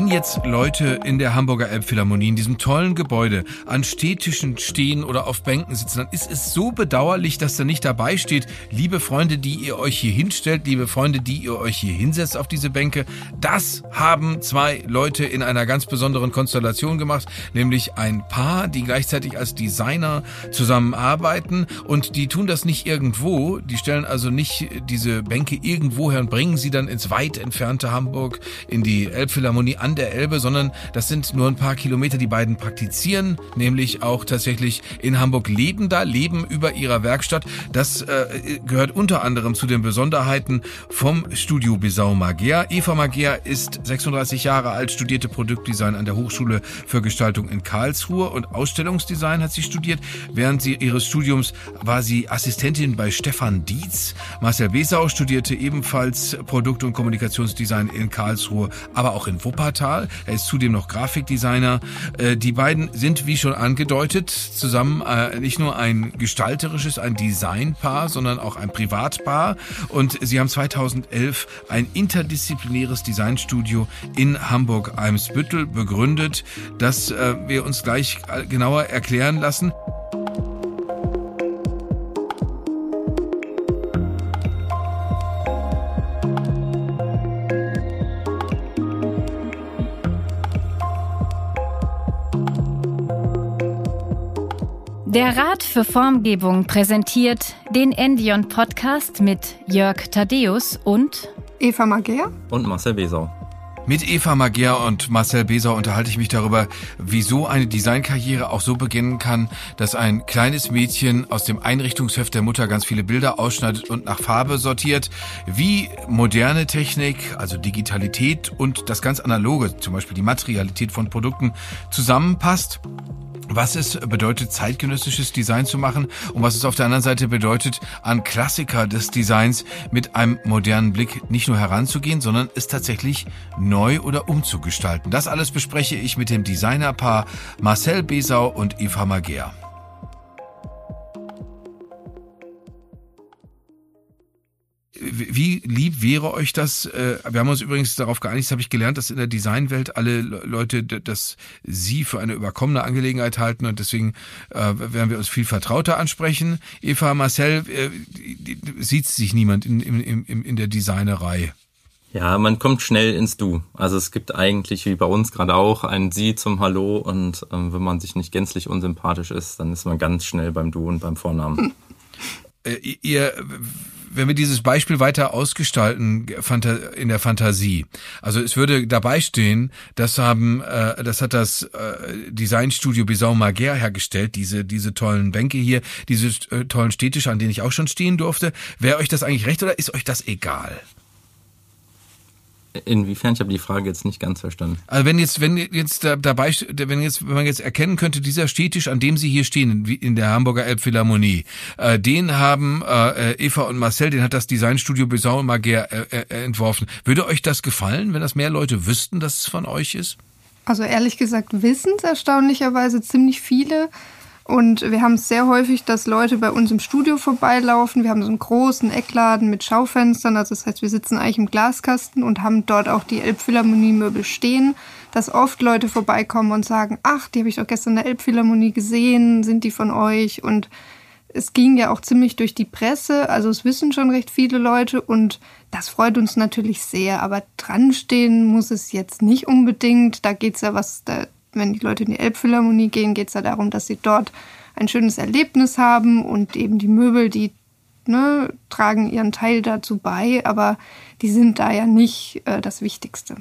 Wenn jetzt Leute in der Hamburger Elbphilharmonie in diesem tollen Gebäude an Städtischen stehen oder auf Bänken sitzen, dann ist es so bedauerlich, dass da nicht dabei steht, liebe Freunde, die ihr euch hier hinstellt, liebe Freunde, die ihr euch hier hinsetzt auf diese Bänke. Das haben zwei Leute in einer ganz besonderen Konstellation gemacht, nämlich ein Paar, die gleichzeitig als Designer zusammenarbeiten und die tun das nicht irgendwo, die stellen also nicht diese Bänke irgendwo her und bringen sie dann ins weit entfernte Hamburg in die Elbphilharmonie an der Elbe, sondern das sind nur ein paar Kilometer. Die beiden praktizieren nämlich auch tatsächlich in Hamburg, leben da, leben über ihrer Werkstatt. Das äh, gehört unter anderem zu den Besonderheiten vom Studio Bisau Magea. Eva Magea ist 36 Jahre alt, studierte Produktdesign an der Hochschule für Gestaltung in Karlsruhe und Ausstellungsdesign hat sie studiert. Während sie ihres Studiums war sie Assistentin bei Stefan Dietz. Marcel Besau studierte ebenfalls Produkt- und Kommunikationsdesign in Karlsruhe, aber auch in Wuppertal. Er ist zudem noch Grafikdesigner. Äh, die beiden sind, wie schon angedeutet, zusammen äh, nicht nur ein gestalterisches, ein Designpaar, sondern auch ein Privatpaar. Und sie haben 2011 ein interdisziplinäres Designstudio in Hamburg-Eimsbüttel begründet, das äh, wir uns gleich genauer erklären lassen. Der Rat für Formgebung präsentiert den Endion Podcast mit Jörg Thaddeus und Eva Mager und Marcel Besau. Mit Eva Mager und Marcel Besau unterhalte ich mich darüber, wieso eine Designkarriere auch so beginnen kann, dass ein kleines Mädchen aus dem Einrichtungsheft der Mutter ganz viele Bilder ausschneidet und nach Farbe sortiert, wie moderne Technik, also Digitalität und das ganz analoge, zum Beispiel die Materialität von Produkten zusammenpasst was es bedeutet, zeitgenössisches Design zu machen und was es auf der anderen Seite bedeutet, an Klassiker des Designs mit einem modernen Blick nicht nur heranzugehen, sondern es tatsächlich neu oder umzugestalten. Das alles bespreche ich mit dem Designerpaar Marcel Besau und Eva Mager. Wie lieb wäre euch das? Äh, wir haben uns übrigens darauf geeinigt, das habe ich gelernt, dass in der Designwelt alle Leute das Sie für eine überkommene Angelegenheit halten und deswegen äh, werden wir uns viel vertrauter ansprechen. Eva, Marcel, äh, sieht sich niemand in, in, in, in der Designerei? Ja, man kommt schnell ins Du. Also es gibt eigentlich, wie bei uns gerade auch, ein Sie zum Hallo und ähm, wenn man sich nicht gänzlich unsympathisch ist, dann ist man ganz schnell beim Du und beim Vornamen. Hm. Äh, ihr wenn wir dieses Beispiel weiter ausgestalten in der Fantasie, also es würde dabei stehen, das haben, äh, das hat das äh, Designstudio Bisau Mager hergestellt, diese diese tollen Bänke hier, diese äh, tollen Städtische, an denen ich auch schon stehen durfte. Wäre euch das eigentlich recht oder ist euch das egal? Inwiefern? Ich habe die Frage jetzt nicht ganz verstanden. Also wenn jetzt, wenn jetzt dabei, wenn jetzt, wenn man jetzt erkennen könnte, dieser Städtisch, an dem Sie hier stehen, in der Hamburger Elbphilharmonie, äh, den haben äh, Eva und Marcel, den hat das Designstudio Besau und Mager äh, äh, entworfen. Würde euch das gefallen, wenn das mehr Leute wüssten, dass es von euch ist? Also ehrlich gesagt wissen es erstaunlicherweise ziemlich viele. Und wir haben es sehr häufig, dass Leute bei uns im Studio vorbeilaufen. Wir haben so einen großen Eckladen mit Schaufenstern. Also das heißt, wir sitzen eigentlich im Glaskasten und haben dort auch die Elbphilharmonie-Möbel stehen. Dass oft Leute vorbeikommen und sagen, ach, die habe ich doch gestern in der Elbphilharmonie gesehen, sind die von euch? Und es ging ja auch ziemlich durch die Presse. Also es wissen schon recht viele Leute und das freut uns natürlich sehr. Aber dranstehen muss es jetzt nicht unbedingt. Da geht es ja was, da wenn die Leute in die Elbphilharmonie gehen, geht es ja darum, dass sie dort ein schönes Erlebnis haben und eben die Möbel, die ne, tragen ihren Teil dazu bei, aber die sind da ja nicht äh, das Wichtigste.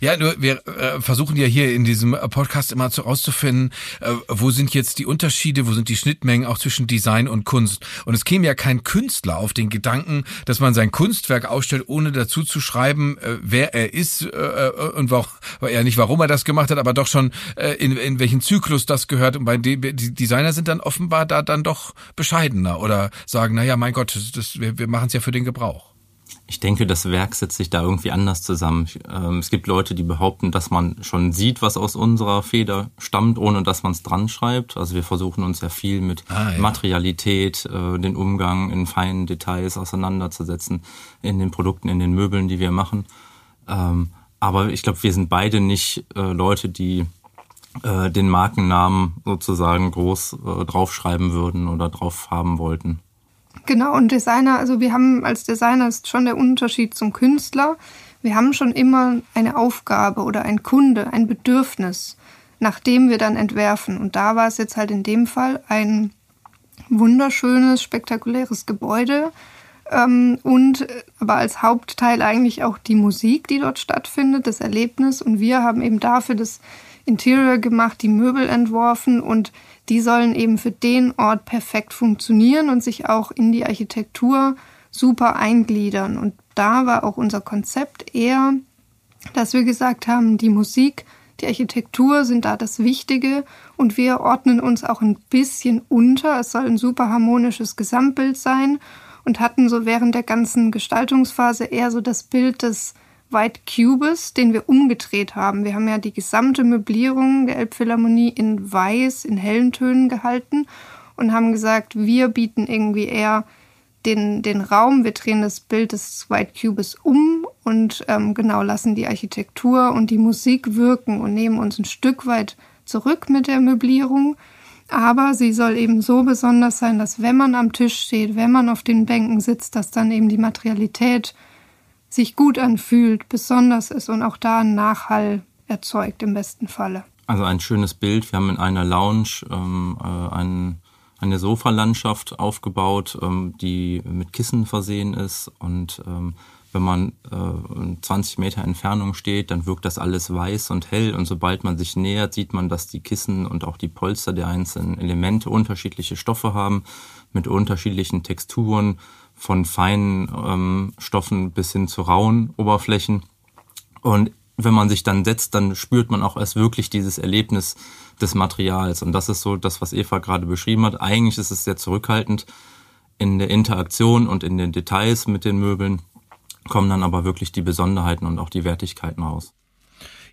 Ja, nur wir äh, versuchen ja hier in diesem Podcast immer zu rauszufinden, äh, wo sind jetzt die Unterschiede, wo sind die Schnittmengen auch zwischen Design und Kunst. Und es käme ja kein Künstler auf den Gedanken, dass man sein Kunstwerk ausstellt, ohne dazu zu schreiben, äh, wer er ist äh, äh und warum, ja nicht warum er das gemacht hat, aber doch schon äh, in, in welchen Zyklus das gehört. Und bei die, die Designer sind dann offenbar da dann doch bescheidener oder sagen, na ja, mein Gott, das, wir, wir machen es ja für den Gebrauch. Ich denke, das Werk setzt sich da irgendwie anders zusammen. Ähm, es gibt Leute, die behaupten, dass man schon sieht, was aus unserer Feder stammt, ohne dass man es dran schreibt. Also wir versuchen uns ja viel mit ah, ja. Materialität, äh, den Umgang in feinen Details auseinanderzusetzen, in den Produkten, in den Möbeln, die wir machen. Ähm, Aber ich glaube, wir sind beide nicht äh, Leute, die äh, den Markennamen sozusagen groß draufschreiben würden oder drauf haben wollten. Genau, und Designer, also wir haben als Designer ist schon der Unterschied zum Künstler. Wir haben schon immer eine Aufgabe oder ein Kunde, ein Bedürfnis, nach dem wir dann entwerfen. Und da war es jetzt halt in dem Fall ein wunderschönes, spektakuläres Gebäude, ähm, und äh, aber als Hauptteil eigentlich auch die Musik, die dort stattfindet, das Erlebnis. Und wir haben eben dafür das Interior gemacht, die Möbel entworfen und die sollen eben für den Ort perfekt funktionieren und sich auch in die Architektur super eingliedern. Und da war auch unser Konzept eher, dass wir gesagt haben, die Musik, die Architektur sind da das Wichtige und wir ordnen uns auch ein bisschen unter. Es soll ein super harmonisches Gesamtbild sein und hatten so während der ganzen Gestaltungsphase eher so das Bild des White Cubes, den wir umgedreht haben. Wir haben ja die gesamte Möblierung der Elbphilharmonie in weiß, in hellen Tönen gehalten und haben gesagt, wir bieten irgendwie eher den, den Raum, wir drehen das Bild des White Cubes um und ähm, genau lassen die Architektur und die Musik wirken und nehmen uns ein Stück weit zurück mit der Möblierung aber sie soll eben so besonders sein, dass wenn man am Tisch steht, wenn man auf den Bänken sitzt, dass dann eben die Materialität sich gut anfühlt, besonders ist und auch da einen Nachhall erzeugt im besten Falle. Also ein schönes Bild. Wir haben in einer Lounge ähm, äh, ein, eine Sofalandschaft aufgebaut, ähm, die mit Kissen versehen ist und ähm, wenn man äh, 20 Meter Entfernung steht, dann wirkt das alles weiß und hell und sobald man sich nähert, sieht man, dass die Kissen und auch die Polster der einzelnen Elemente unterschiedliche Stoffe haben, mit unterschiedlichen Texturen, von feinen ähm, Stoffen bis hin zu rauen Oberflächen. Und wenn man sich dann setzt, dann spürt man auch erst wirklich dieses Erlebnis des Materials. Und das ist so das, was Eva gerade beschrieben hat. Eigentlich ist es sehr zurückhaltend in der Interaktion und in den Details mit den Möbeln kommen dann aber wirklich die Besonderheiten und auch die Wertigkeiten raus.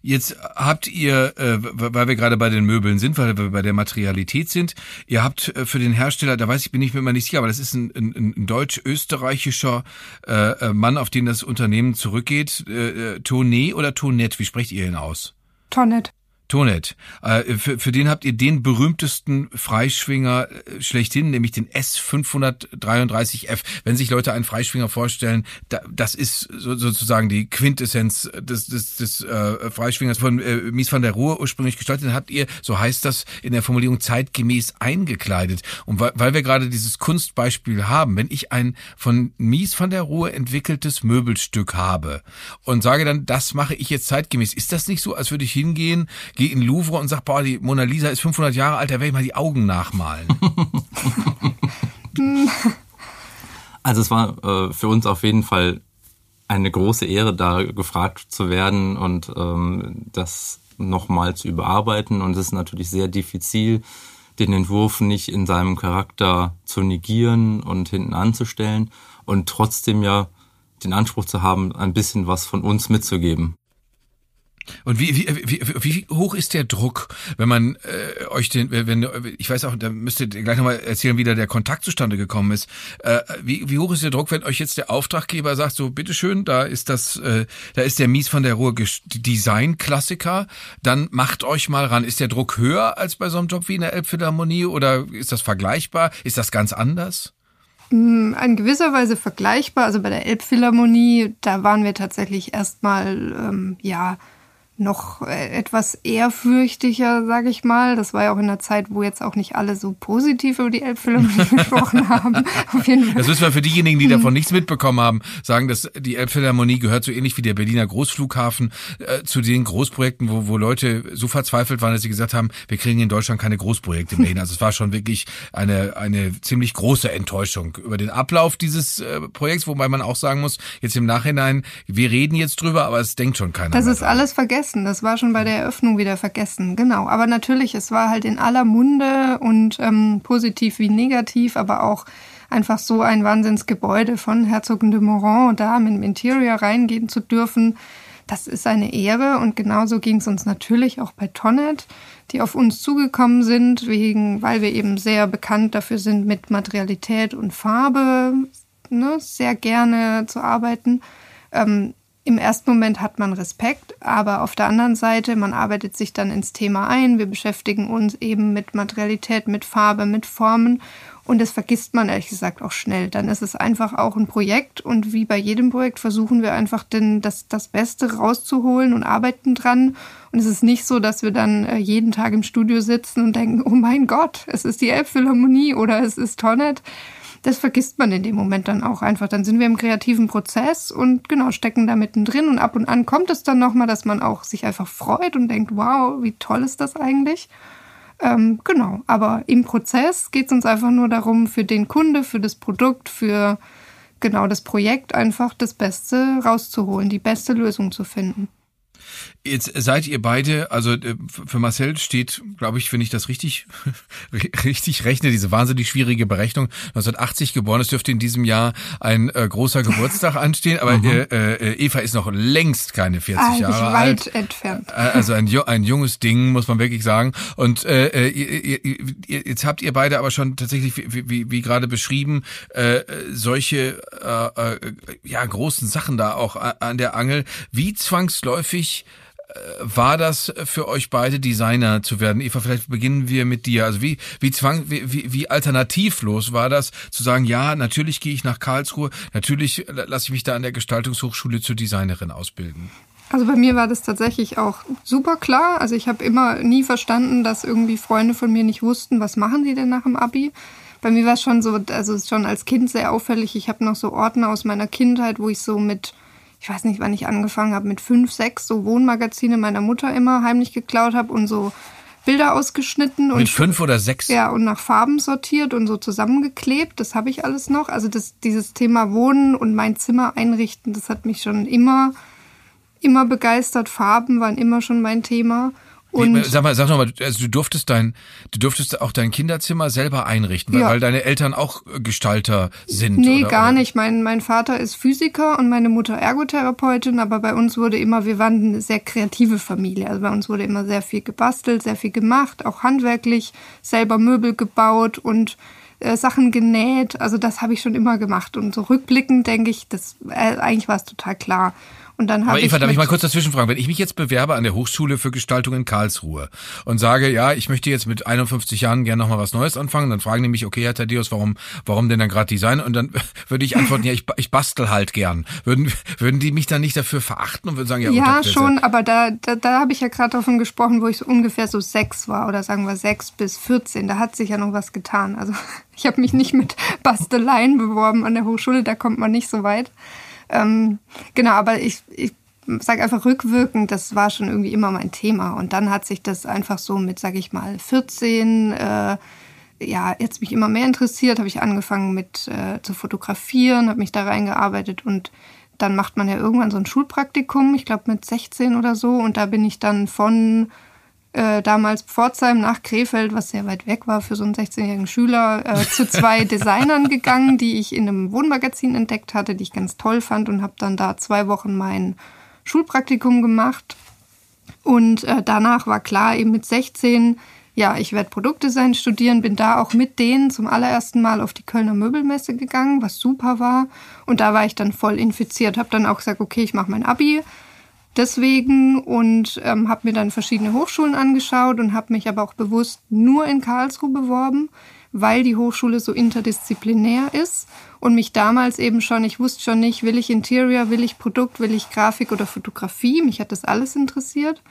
Jetzt habt ihr, äh, weil wir gerade bei den Möbeln sind, weil wir bei der Materialität sind, ihr habt äh, für den Hersteller, da weiß ich, bin ich mir immer nicht sicher, aber das ist ein, ein, ein deutsch-österreichischer äh, äh, Mann, auf den das Unternehmen zurückgeht. Äh, äh Tonet oder Tonet, wie sprecht ihr ihn aus? Tonet. Tonet. Äh, für, für den habt ihr den berühmtesten Freischwinger äh, schlechthin, nämlich den S533F. Wenn sich Leute einen Freischwinger vorstellen, das ist sozusagen die Quintessenz des, des, des äh, Freischwingers von äh, Mies van der Rohe ursprünglich gestaltet. Den habt ihr, so heißt das in der Formulierung, zeitgemäß eingekleidet. Und weil, weil wir gerade dieses Kunstbeispiel haben, wenn ich ein von Mies van der Rohe entwickeltes Möbelstück habe und sage dann, das mache ich jetzt zeitgemäß, ist das nicht so, als würde ich hingehen, gehe in Louvre und sag, boah, die Mona Lisa ist 500 Jahre alt, da werde ich mal die Augen nachmalen. also es war äh, für uns auf jeden Fall eine große Ehre, da gefragt zu werden und ähm, das nochmal zu überarbeiten. Und es ist natürlich sehr diffizil, den Entwurf nicht in seinem Charakter zu negieren und hinten anzustellen und trotzdem ja den Anspruch zu haben, ein bisschen was von uns mitzugeben. Und wie, wie, wie, wie hoch ist der Druck, wenn man äh, euch den, wenn ich weiß auch, da müsst ihr gleich nochmal erzählen, wie da der Kontakt zustande gekommen ist. Äh, wie, wie hoch ist der Druck, wenn euch jetzt der Auftraggeber sagt, so bitteschön, da ist das, äh, da ist der Mies von der Ruhr Design-Klassiker, dann macht euch mal ran. Ist der Druck höher als bei so einem Job wie in der Elbphilharmonie oder ist das vergleichbar? Ist das ganz anders? Mm, in gewisser Weise vergleichbar. Also bei der Elbphilharmonie, da waren wir tatsächlich erstmal, ähm, ja, noch äh, etwas ehrfürchtiger, sage ich mal. Das war ja auch in der Zeit, wo jetzt auch nicht alle so positiv über die Elbphilharmonie gesprochen haben. Auf jeden Fall. Das müssen wir für diejenigen, die davon nichts mitbekommen haben, sagen, dass die Elbphilharmonie gehört so ähnlich wie der Berliner Großflughafen äh, zu den Großprojekten, wo, wo Leute so verzweifelt waren, dass sie gesagt haben, wir kriegen in Deutschland keine Großprojekte mehr hin. Also es war schon wirklich eine, eine ziemlich große Enttäuschung über den Ablauf dieses äh, Projekts, wobei man auch sagen muss, jetzt im Nachhinein, wir reden jetzt drüber, aber es denkt schon keiner. Das ist dran. alles vergessen vergessen. Das war schon bei der Eröffnung wieder vergessen. Genau. Aber natürlich, es war halt in aller Munde und ähm, positiv wie negativ, aber auch einfach so ein Wahnsinnsgebäude von Herzogen de Moran und da mit dem Interior reingehen zu dürfen. Das ist eine Ehre und genauso ging es uns natürlich auch bei Tonnet, die auf uns zugekommen sind, wegen, weil wir eben sehr bekannt dafür sind, mit Materialität und Farbe ne, sehr gerne zu arbeiten. Ähm, im ersten Moment hat man Respekt, aber auf der anderen Seite, man arbeitet sich dann ins Thema ein. Wir beschäftigen uns eben mit Materialität, mit Farbe, mit Formen. Und das vergisst man ehrlich gesagt auch schnell. Dann ist es einfach auch ein Projekt und wie bei jedem Projekt versuchen wir einfach den, das, das Beste rauszuholen und arbeiten dran. Und es ist nicht so, dass wir dann äh, jeden Tag im Studio sitzen und denken, oh mein Gott, es ist die Elbphilharmonie oder es ist Tonnet das vergisst man in dem Moment dann auch einfach. Dann sind wir im kreativen Prozess und genau stecken da mittendrin und ab und an kommt es dann nochmal, dass man auch sich einfach freut und denkt, wow, wie toll ist das eigentlich? Ähm, genau, aber im Prozess geht es uns einfach nur darum, für den Kunde, für das Produkt, für genau das Projekt einfach das Beste rauszuholen, die beste Lösung zu finden. Jetzt seid ihr beide, also äh, für Marcel steht, glaube ich, wenn ich das richtig, richtig rechne, diese wahnsinnig schwierige Berechnung, 1980 geboren, es dürfte in diesem Jahr ein äh, großer Geburtstag anstehen, aber mhm. äh, äh, Eva ist noch längst keine 40 Eigentlich Jahre weit alt. entfernt. Äh, also ein, ein junges Ding, muss man wirklich sagen. Und äh, ihr, ihr, jetzt habt ihr beide aber schon tatsächlich, wie, wie, wie gerade beschrieben, äh, solche äh, äh, ja großen Sachen da auch an der Angel. Wie zwangsläufig war das für euch beide Designer zu werden? Eva, vielleicht beginnen wir mit dir. Also wie, wie zwang, wie, wie alternativlos war das zu sagen, ja, natürlich gehe ich nach Karlsruhe, natürlich lasse ich mich da an der Gestaltungshochschule zur Designerin ausbilden. Also bei mir war das tatsächlich auch super klar. Also ich habe immer nie verstanden, dass irgendwie Freunde von mir nicht wussten, was machen die denn nach dem Abi. Bei mir war es schon so, also schon als Kind sehr auffällig. Ich habe noch so Ordner aus meiner Kindheit, wo ich so mit ich weiß nicht, wann ich angefangen habe, mit fünf, sechs so Wohnmagazine meiner Mutter immer heimlich geklaut habe und so Bilder ausgeschnitten. Mit und, fünf oder sechs? Ja, und nach Farben sortiert und so zusammengeklebt. Das habe ich alles noch. Also das, dieses Thema Wohnen und mein Zimmer einrichten, das hat mich schon immer, immer begeistert. Farben waren immer schon mein Thema. Und sag mal, sag noch mal, also du durftest dein, du durftest auch dein Kinderzimmer selber einrichten, weil, ja. weil deine Eltern auch Gestalter sind. Nee, oder, gar oder? nicht. Mein, mein Vater ist Physiker und meine Mutter Ergotherapeutin, aber bei uns wurde immer, wir waren eine sehr kreative Familie. Also bei uns wurde immer sehr viel gebastelt, sehr viel gemacht, auch handwerklich, selber Möbel gebaut und äh, Sachen genäht. Also das habe ich schon immer gemacht. Und so rückblickend denke ich, das äh, eigentlich war es total klar. Und dann Aber Eva, darf ich mal kurz dazwischen fragen? Wenn ich mich jetzt bewerbe an der Hochschule für Gestaltung in Karlsruhe und sage, ja, ich möchte jetzt mit 51 Jahren gerne nochmal was Neues anfangen, dann fragen die mich, okay, Herr Thaddeus, warum, warum denn dann gerade Design? Und dann würde ich antworten, ja, ich, ich bastel halt gern. Würden, würden die mich dann nicht dafür verachten und würden sagen, ja, Ja, schon, aber da, da, da habe ich ja gerade davon gesprochen, wo ich so ungefähr so sechs war oder sagen wir sechs bis 14. Da hat sich ja noch was getan. Also ich habe mich nicht mit Basteleien beworben an der Hochschule, da kommt man nicht so weit. Ähm, genau, aber ich, ich sage einfach rückwirkend, das war schon irgendwie immer mein Thema. Und dann hat sich das einfach so mit, sage ich mal, 14, äh, ja, jetzt mich immer mehr interessiert, habe ich angefangen mit äh, zu fotografieren, habe mich da reingearbeitet und dann macht man ja irgendwann so ein Schulpraktikum, ich glaube mit 16 oder so. Und da bin ich dann von äh, damals Pforzheim nach Krefeld, was sehr weit weg war für so einen 16-jährigen Schüler, äh, zu zwei Designern gegangen, die ich in einem Wohnmagazin entdeckt hatte, die ich ganz toll fand und habe dann da zwei Wochen mein Schulpraktikum gemacht. Und äh, danach war klar, eben mit 16, ja, ich werde Produktdesign studieren, bin da auch mit denen zum allerersten Mal auf die Kölner Möbelmesse gegangen, was super war. Und da war ich dann voll infiziert, habe dann auch gesagt, okay, ich mache mein Abi, deswegen und ähm, habe mir dann verschiedene Hochschulen angeschaut und habe mich aber auch bewusst nur in Karlsruhe beworben, weil die Hochschule so interdisziplinär ist und mich damals eben schon, ich wusste schon nicht, will ich Interior, will ich Produkt, will ich Grafik oder Fotografie, mich hat das alles interessiert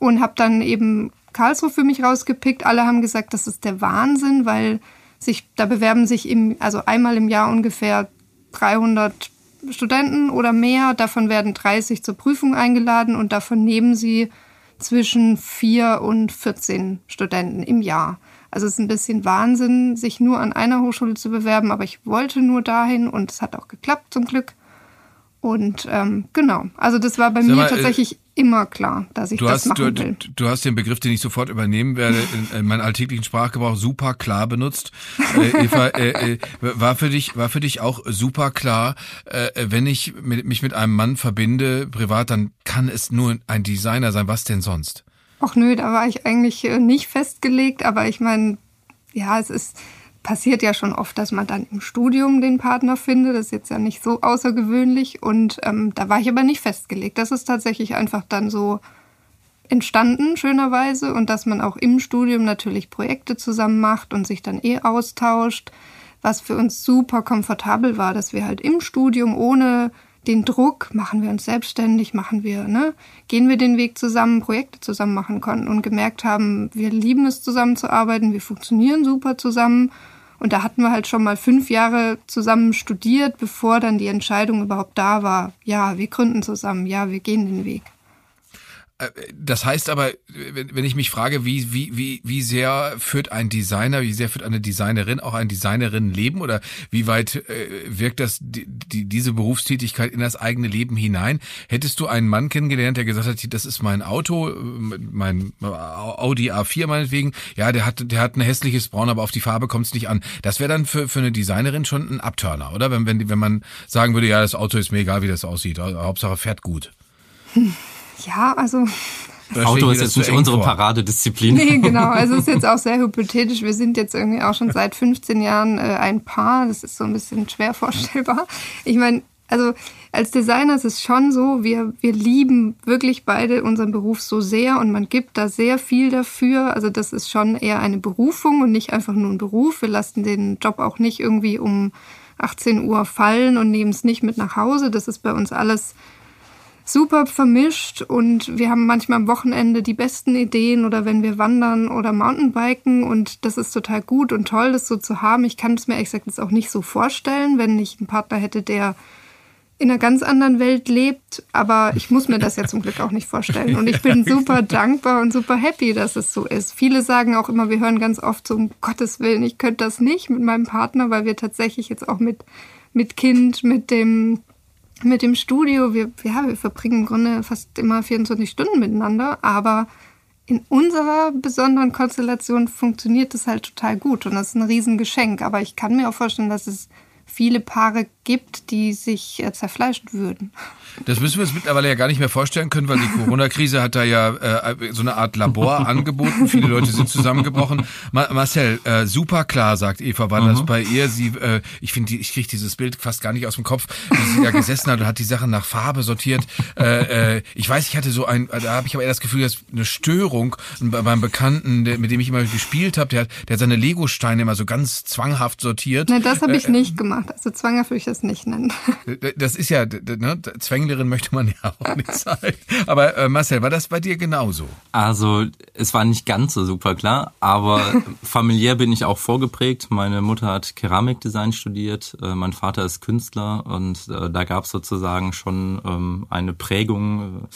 und habe dann eben Karlsruhe für mich rausgepickt. Alle haben gesagt, das ist der Wahnsinn, weil sich da bewerben sich im also einmal im Jahr ungefähr 300 Studenten oder mehr. Davon werden 30 zur Prüfung eingeladen und davon nehmen sie zwischen 4 und 14 Studenten im Jahr. Also es ist ein bisschen Wahnsinn, sich nur an einer Hochschule zu bewerben, aber ich wollte nur dahin und es hat auch geklappt zum Glück. Und ähm, genau, also das war bei Sag mir mal, äh, tatsächlich immer klar, dass ich du das hast, machen du, will. Du hast den Begriff, den ich sofort übernehmen werde, in, in meinem alltäglichen Sprachgebrauch super klar benutzt. Äh, Eva, äh, äh, war für dich war für dich auch super klar, äh, wenn ich mit, mich mit einem Mann verbinde privat, dann kann es nur ein Designer sein. Was denn sonst? Ach nö, da war ich eigentlich äh, nicht festgelegt, aber ich meine, ja, es ist passiert ja schon oft, dass man dann im Studium den Partner findet. Das ist jetzt ja nicht so außergewöhnlich. Und ähm, da war ich aber nicht festgelegt. Das ist tatsächlich einfach dann so entstanden, schönerweise. Und dass man auch im Studium natürlich Projekte zusammen macht und sich dann eh austauscht. Was für uns super komfortabel war, dass wir halt im Studium ohne den Druck, machen wir uns selbstständig, machen wir, ne, gehen wir den Weg zusammen, Projekte zusammen machen konnten und gemerkt haben, wir lieben es zusammenzuarbeiten, wir funktionieren super zusammen. Und da hatten wir halt schon mal fünf Jahre zusammen studiert, bevor dann die Entscheidung überhaupt da war. Ja, wir gründen zusammen, ja, wir gehen den Weg. Das heißt aber, wenn ich mich frage, wie, wie, wie, wie sehr führt ein Designer, wie sehr führt eine Designerin auch ein Designerinnenleben oder wie weit äh, wirkt das, die, die, diese Berufstätigkeit in das eigene Leben hinein? Hättest du einen Mann kennengelernt, der gesagt hat, das ist mein Auto, mein Audi A4 meinetwegen, ja, der hat, der hat ein hässliches Braun, aber auf die Farbe kommt es nicht an. Das wäre dann für, für eine Designerin schon ein Abturner, oder? Wenn, wenn, wenn man sagen würde, ja, das Auto ist mir egal, wie das aussieht, Hauptsache fährt gut. Hm. Ja, also. Das Auto ist jetzt nicht unsere Paradedisziplin. Nee, genau. Also es ist jetzt auch sehr hypothetisch. Wir sind jetzt irgendwie auch schon seit 15 Jahren äh, ein Paar. Das ist so ein bisschen schwer vorstellbar. Ich meine, also als Designer ist es schon so, wir, wir lieben wirklich beide unseren Beruf so sehr und man gibt da sehr viel dafür. Also das ist schon eher eine Berufung und nicht einfach nur ein Beruf. Wir lassen den Job auch nicht irgendwie um 18 Uhr fallen und nehmen es nicht mit nach Hause. Das ist bei uns alles super vermischt und wir haben manchmal am Wochenende die besten Ideen oder wenn wir wandern oder Mountainbiken und das ist total gut und toll, das so zu haben. Ich kann es mir exakt jetzt auch nicht so vorstellen, wenn ich einen Partner hätte, der in einer ganz anderen Welt lebt, aber ich muss mir das ja zum Glück auch nicht vorstellen. Und ich bin super dankbar und super happy, dass es so ist. Viele sagen auch immer, wir hören ganz oft so, um Gottes Willen, ich könnte das nicht mit meinem Partner, weil wir tatsächlich jetzt auch mit, mit Kind, mit dem mit dem Studio, wir, ja, wir verbringen im Grunde fast immer 24 Stunden miteinander, aber in unserer besonderen Konstellation funktioniert das halt total gut und das ist ein Riesengeschenk. Aber ich kann mir auch vorstellen, dass es viele Paare gibt, die sich äh, zerfleischen würden. Das müssen wir uns mittlerweile ja gar nicht mehr vorstellen können, weil die Corona-Krise hat da ja äh, so eine Art Labor angeboten. Viele Leute sind zusammengebrochen. Ma Marcel, äh, super klar, sagt Eva, war mhm. das bei ihr. Sie, äh, ich finde, ich kriege dieses Bild fast gar nicht aus dem Kopf, wie sie da gesessen hat und hat die Sachen nach Farbe sortiert. Äh, äh, ich weiß, ich hatte so ein, da habe ich aber eher das Gefühl, dass eine Störung beim Bekannten, der, mit dem ich immer gespielt habe, der hat, der hat seine Lego-Steine immer so ganz zwanghaft sortiert. Ne, das habe ich äh, nicht gemacht. Also zwanghaft würde ich das nicht nennen. Das ist ja, ne, Zwänglerin möchte man ja auch nicht sein. Aber äh, Marcel, war das bei dir genauso? Also es war nicht ganz so super klar, aber familiär bin ich auch vorgeprägt. Meine Mutter hat Keramikdesign studiert, äh, mein Vater ist Künstler und äh, da gab es sozusagen schon ähm, eine Prägung. Äh,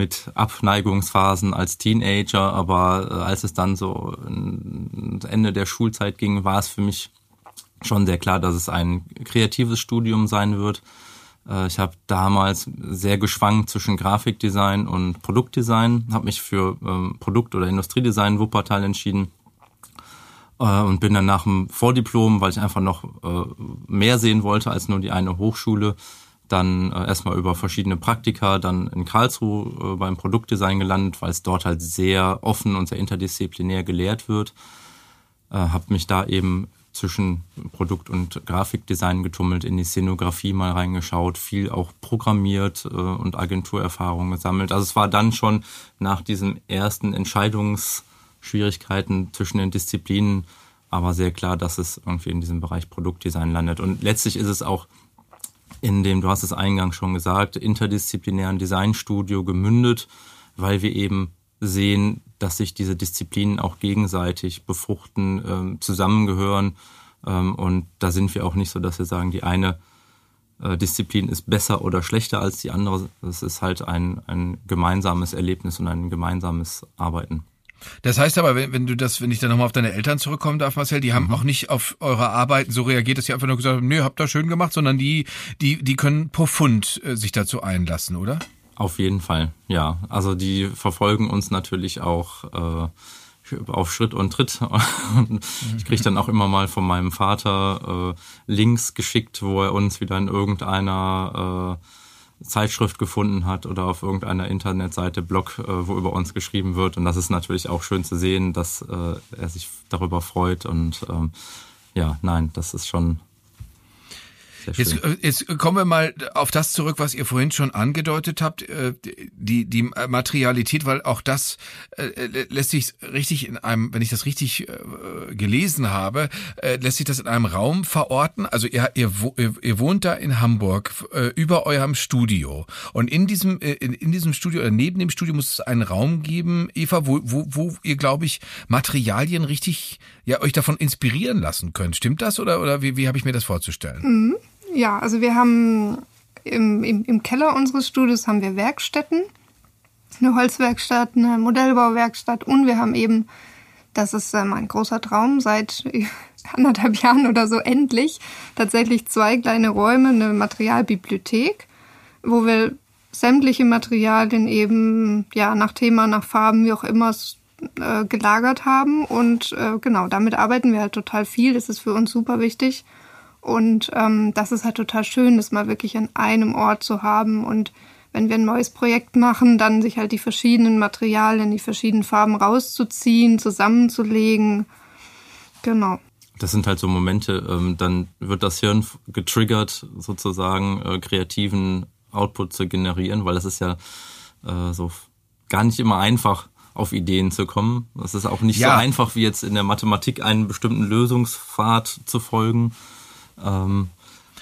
mit Abneigungsphasen als Teenager, aber äh, als es dann so Ende der Schulzeit ging, war es für mich schon sehr klar, dass es ein kreatives Studium sein wird. Äh, ich habe damals sehr geschwankt zwischen Grafikdesign und Produktdesign, habe mich für ähm, Produkt- oder Industriedesign Wuppertal entschieden äh, und bin dann nach dem Vordiplom, weil ich einfach noch äh, mehr sehen wollte als nur die eine Hochschule, dann erstmal über verschiedene Praktika, dann in Karlsruhe beim Produktdesign gelandet, weil es dort halt sehr offen und sehr interdisziplinär gelehrt wird. habe mich da eben zwischen Produkt- und Grafikdesign getummelt, in die Szenografie mal reingeschaut, viel auch programmiert äh, und Agenturerfahrung gesammelt. Also es war dann schon nach diesen ersten Entscheidungsschwierigkeiten zwischen den Disziplinen aber sehr klar, dass es irgendwie in diesem Bereich Produktdesign landet. Und letztlich ist es auch in dem, du hast es eingangs schon gesagt, interdisziplinären Designstudio gemündet, weil wir eben sehen, dass sich diese Disziplinen auch gegenseitig befruchten, ähm, zusammengehören. Ähm, und da sind wir auch nicht so, dass wir sagen, die eine äh, Disziplin ist besser oder schlechter als die andere. Es ist halt ein, ein gemeinsames Erlebnis und ein gemeinsames Arbeiten. Das heißt aber, wenn, wenn du das, wenn ich dann nochmal auf deine Eltern zurückkommen darf, Marcel, die haben mhm. auch nicht auf eure Arbeiten so reagiert, dass sie einfach nur gesagt haben, nö, habt ihr schön gemacht, sondern die, die, die können profund äh, sich dazu einlassen, oder? Auf jeden Fall, ja. Also die verfolgen uns natürlich auch äh, auf Schritt und Tritt. ich kriege dann auch immer mal von meinem Vater äh, Links geschickt, wo er uns wieder in irgendeiner äh, Zeitschrift gefunden hat oder auf irgendeiner Internetseite, Blog, äh, wo über uns geschrieben wird. Und das ist natürlich auch schön zu sehen, dass äh, er sich darüber freut und ähm, ja, nein, das ist schon Jetzt, äh, jetzt kommen wir mal auf das zurück, was ihr vorhin schon angedeutet habt, äh, die, die Materialität, weil auch das äh, lässt sich richtig in einem, wenn ich das richtig gelesen habe, lässt sich das in einem Raum verorten. Also ihr, ihr, ihr wohnt da in Hamburg über eurem Studio und in diesem, in, in diesem Studio oder neben dem Studio muss es einen Raum geben, Eva, wo, wo, wo ihr, glaube ich, Materialien richtig, ja, euch davon inspirieren lassen könnt. Stimmt das oder, oder wie, wie habe ich mir das vorzustellen? Mhm. Ja, also wir haben im, im, im Keller unseres Studios haben wir Werkstätten, eine Holzwerkstatt, eine Modellbauwerkstatt und wir haben eben, das ist ähm, ein großer Traum, seit anderthalb Jahren oder so endlich tatsächlich zwei kleine Räume, eine Materialbibliothek, wo wir sämtliche Materialien eben ja nach Thema, nach Farben, wie auch immer äh, gelagert haben und äh, genau damit arbeiten wir halt total viel. Das ist für uns super wichtig und ähm, das ist halt total schön, das mal wirklich an einem Ort zu haben. Und wenn wir ein neues Projekt machen, dann sich halt die verschiedenen Materialien, die verschiedenen Farben rauszuziehen, zusammenzulegen. Genau. Das sind halt so Momente, ähm, dann wird das Hirn getriggert, sozusagen äh, kreativen Output zu generieren, weil das ist ja äh, so gar nicht immer einfach, auf Ideen zu kommen. Es ist auch nicht ja. so einfach, wie jetzt in der Mathematik einen bestimmten Lösungspfad zu folgen. Ähm,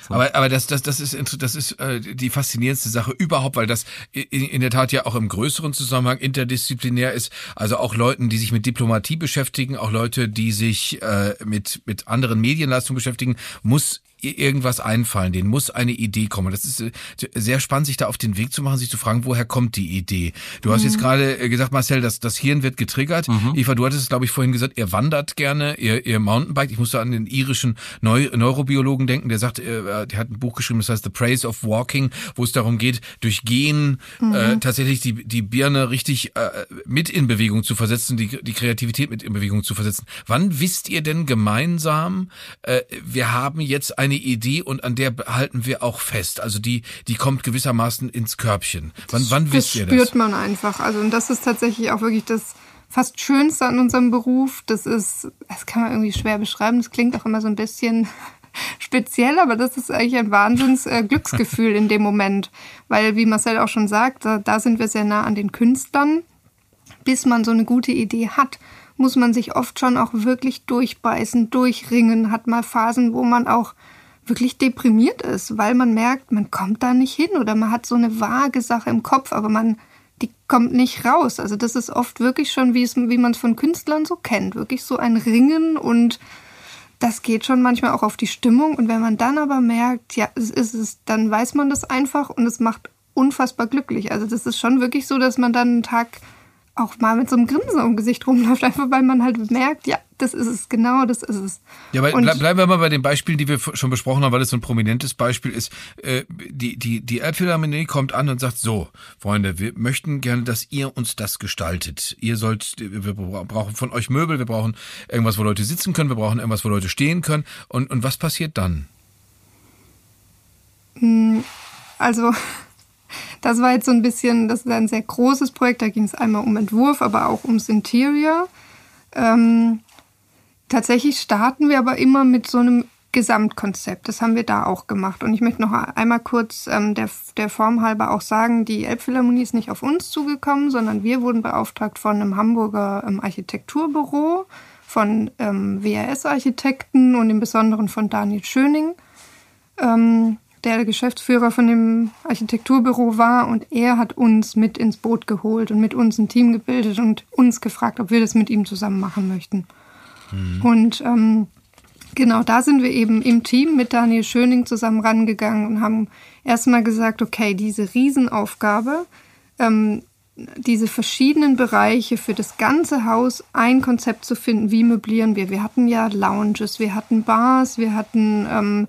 so. Aber, aber das, das, das ist, das ist äh, die faszinierendste Sache überhaupt, weil das in, in der Tat ja auch im größeren Zusammenhang interdisziplinär ist. Also auch Leuten, die sich mit Diplomatie beschäftigen, auch Leute, die sich äh, mit, mit anderen Medienleistungen beschäftigen, muss irgendwas einfallen, denen muss eine Idee kommen. Das ist äh, sehr spannend, sich da auf den Weg zu machen, sich zu fragen, woher kommt die Idee? Du mhm. hast jetzt gerade äh, gesagt, Marcel, dass das Hirn wird getriggert. Mhm. Eva, du hattest es, glaube ich, vorhin gesagt, ihr wandert gerne, ihr, ihr Mountainbike. Ich musste an den irischen Neu Neurobiologen denken, der sagt, äh, der hat ein Buch geschrieben, das heißt The Praise of Walking, wo es darum geht, durch Gehen mhm. äh, tatsächlich die, die Birne richtig äh, mit in Bewegung zu versetzen, die, die Kreativität mit in Bewegung zu versetzen. Wann wisst ihr denn gemeinsam, äh, wir haben jetzt eine Idee und an der halten wir auch fest. Also die, die kommt gewissermaßen ins Körbchen. Wann, wann wisst ihr das? Das spürt man einfach. Also und das ist tatsächlich auch wirklich das fast Schönste an unserem Beruf. Das ist, das kann man irgendwie schwer beschreiben. Das klingt auch immer so ein bisschen speziell, aber das ist eigentlich ein Wahnsinns äh, Glücksgefühl in dem Moment. Weil, wie Marcel auch schon sagt, da, da sind wir sehr nah an den Künstlern. Bis man so eine gute Idee hat, muss man sich oft schon auch wirklich durchbeißen, durchringen, hat mal Phasen, wo man auch wirklich deprimiert ist, weil man merkt, man kommt da nicht hin oder man hat so eine vage Sache im Kopf, aber man, die kommt nicht raus. Also das ist oft wirklich schon, wie, es, wie man es von Künstlern so kennt, wirklich so ein Ringen und das geht schon manchmal auch auf die Stimmung. Und wenn man dann aber merkt, ja, es ist es, dann weiß man das einfach und es macht unfassbar glücklich. Also das ist schon wirklich so, dass man dann einen Tag auch mal mit so einem Grinsen im Gesicht rumläuft, einfach weil man halt merkt, ja, das ist es, genau, das ist es. Ja, aber ble bleiben wir mal bei den Beispielen, die wir schon besprochen haben, weil es so ein prominentes Beispiel ist. Äh, die, die, die Elbphilharmonie kommt an und sagt, so, Freunde, wir möchten gerne, dass ihr uns das gestaltet. Ihr sollt, wir brauchen von euch Möbel, wir brauchen irgendwas, wo Leute sitzen können, wir brauchen irgendwas, wo Leute stehen können. Und, und was passiert dann? Hm, also, das war jetzt so ein bisschen, das ist ein sehr großes Projekt. Da ging es einmal um Entwurf, aber auch ums Interior. Ähm, tatsächlich starten wir aber immer mit so einem Gesamtkonzept. Das haben wir da auch gemacht. Und ich möchte noch einmal kurz ähm, der, der Form halber auch sagen, die Elbphilharmonie ist nicht auf uns zugekommen, sondern wir wurden beauftragt von einem Hamburger ähm, Architekturbüro, von ähm, WRS-Architekten und im Besonderen von Daniel Schöning. Ähm, der Geschäftsführer von dem Architekturbüro war und er hat uns mit ins Boot geholt und mit uns ein Team gebildet und uns gefragt, ob wir das mit ihm zusammen machen möchten. Mhm. Und ähm, genau da sind wir eben im Team mit Daniel Schöning zusammen rangegangen und haben erstmal gesagt, okay, diese Riesenaufgabe, ähm, diese verschiedenen Bereiche für das ganze Haus ein Konzept zu finden, wie möblieren wir. Wir hatten ja Lounges, wir hatten Bars, wir hatten ähm,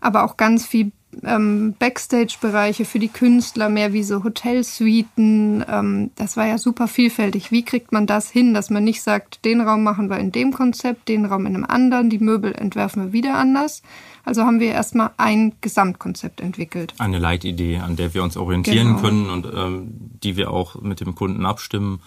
aber auch ganz viel ähm, Backstage-Bereiche für die Künstler, mehr wie so Hotelsuiten. Ähm, das war ja super vielfältig. Wie kriegt man das hin, dass man nicht sagt, den Raum machen wir in dem Konzept, den Raum in einem anderen, die Möbel entwerfen wir wieder anders. Also haben wir erstmal ein Gesamtkonzept entwickelt. Eine Leitidee, an der wir uns orientieren genau. können und ähm, die wir auch mit dem Kunden abstimmen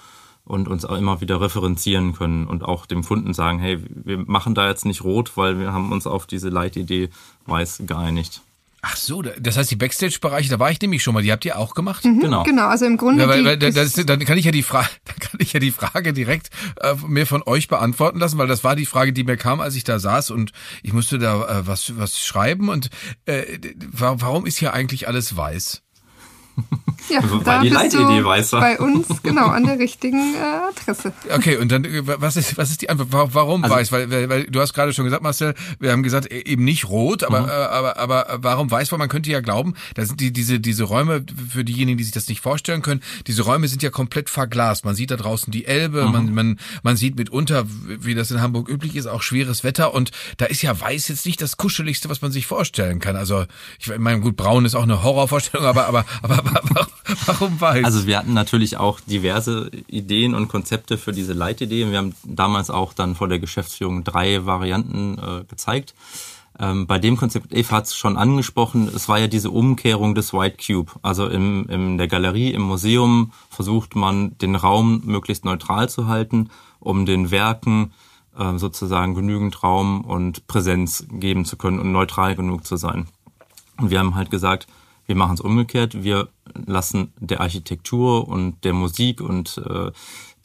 und uns auch immer wieder referenzieren können und auch dem Kunden sagen, hey, wir machen da jetzt nicht rot, weil wir haben uns auf diese Leitidee weiß geeinigt. Ach so, das heißt die Backstage-Bereiche, da war ich nämlich schon mal. Die habt ihr auch gemacht? Mhm, genau. Genau, also im Grunde. Ja, weil, weil, das, dann kann ich ja die Frage, dann kann ich ja die Frage direkt äh, mir von euch beantworten lassen, weil das war die Frage, die mir kam, als ich da saß und ich musste da äh, was was schreiben. Und äh, warum ist hier eigentlich alles weiß? Ja, also, da die Leitidee weiß Bei uns, genau, an der richtigen äh, Adresse. Okay, und dann, äh, was ist, was ist die Antwort? Warum also, weiß? Weil, weil, weil du hast gerade schon gesagt, Marcel, wir haben gesagt, e, eben nicht rot, aber, mhm. äh, aber, aber warum weiß? Weil man könnte ja glauben, da sind die, diese, diese Räume, für diejenigen, die sich das nicht vorstellen können, diese Räume sind ja komplett verglast. Man sieht da draußen die Elbe, mhm. man, man, man sieht mitunter, wie das in Hamburg üblich ist, auch schweres Wetter und da ist ja weiß jetzt nicht das Kuscheligste, was man sich vorstellen kann. Also, ich meine, gut, braun ist auch eine Horrorvorstellung, aber, aber, aber, aber Warum weiß? Also wir hatten natürlich auch diverse Ideen und Konzepte für diese Leitidee. Wir haben damals auch dann vor der Geschäftsführung drei Varianten äh, gezeigt. Ähm, bei dem Konzept, Eva hat es schon angesprochen, es war ja diese Umkehrung des White Cube. Also im, in der Galerie, im Museum versucht man, den Raum möglichst neutral zu halten, um den Werken äh, sozusagen genügend Raum und Präsenz geben zu können und neutral genug zu sein. Und wir haben halt gesagt, wir machen es umgekehrt. Wir lassen der Architektur und der Musik und äh,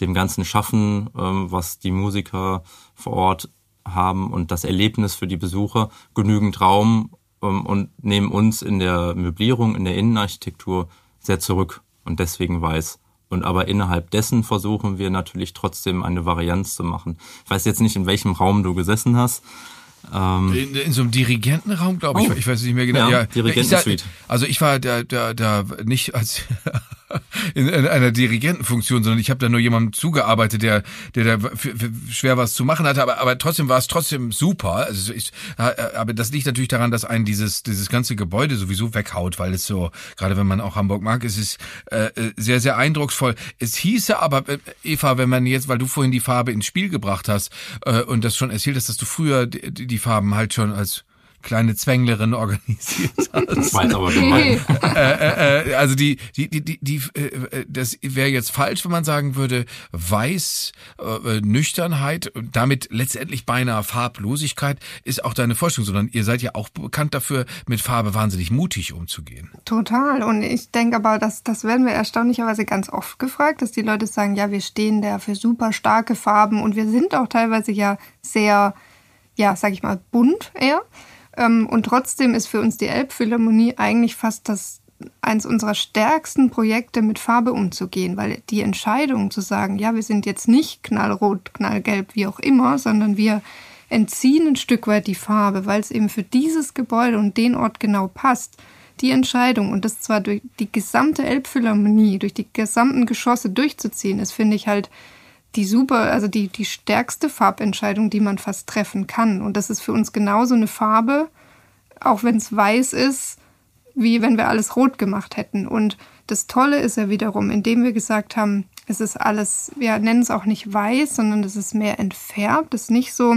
dem ganzen Schaffen, ähm, was die Musiker vor Ort haben und das Erlebnis für die Besucher genügend Raum ähm, und nehmen uns in der Möblierung, in der Innenarchitektur sehr zurück und deswegen weiß. Und aber innerhalb dessen versuchen wir natürlich trotzdem eine Varianz zu machen. Ich weiß jetzt nicht, in welchem Raum du gesessen hast, ähm, in, in, so einem Dirigentenraum, glaube ich. Oh. Ich weiß nicht mehr genau. Ja, ja Dirigentensuite. Also ich war da, da, da nicht als in, in einer Dirigentenfunktion, sondern ich habe da nur jemandem zugearbeitet, der, der da schwer was zu machen hatte, aber, aber trotzdem war es trotzdem super. Also ich, aber das liegt natürlich daran, dass einen dieses, dieses ganze Gebäude sowieso weghaut, weil es so, gerade wenn man auch Hamburg mag, es ist äh, sehr, sehr eindrucksvoll. Es hieße aber, äh, Eva, wenn man jetzt, weil du vorhin die Farbe ins Spiel gebracht hast äh, und das schon erzählt hast, dass du früher die, die Farben halt schon als kleine Zwänglerin organisiert hast. Weiß aber gemein. äh, äh, also die, die, die, die, die äh, das wäre jetzt falsch, wenn man sagen würde, weiß, äh, Nüchternheit und damit letztendlich beinahe Farblosigkeit ist auch deine Forschung, sondern ihr seid ja auch bekannt dafür, mit Farbe wahnsinnig mutig umzugehen. Total. Und ich denke aber, dass das werden wir erstaunlicherweise ganz oft gefragt, dass die Leute sagen, ja, wir stehen da für super starke Farben und wir sind auch teilweise ja sehr, ja, sag ich mal, bunt eher. Ähm, und trotzdem ist für uns die Elbphilharmonie eigentlich fast das eins unserer stärksten Projekte mit Farbe umzugehen, weil die Entscheidung zu sagen, ja, wir sind jetzt nicht knallrot, knallgelb, wie auch immer, sondern wir entziehen ein Stück weit die Farbe, weil es eben für dieses Gebäude und den Ort genau passt. Die Entscheidung und das zwar durch die gesamte Elbphilharmonie, durch die gesamten Geschosse durchzuziehen, ist, finde ich halt die super, also die, die stärkste Farbentscheidung, die man fast treffen kann. Und das ist für uns genauso eine Farbe, auch wenn es weiß ist, wie wenn wir alles rot gemacht hätten. Und das Tolle ist ja wiederum, indem wir gesagt haben, es ist alles, wir nennen es auch nicht weiß, sondern es ist mehr entfärbt. Es ist nicht so,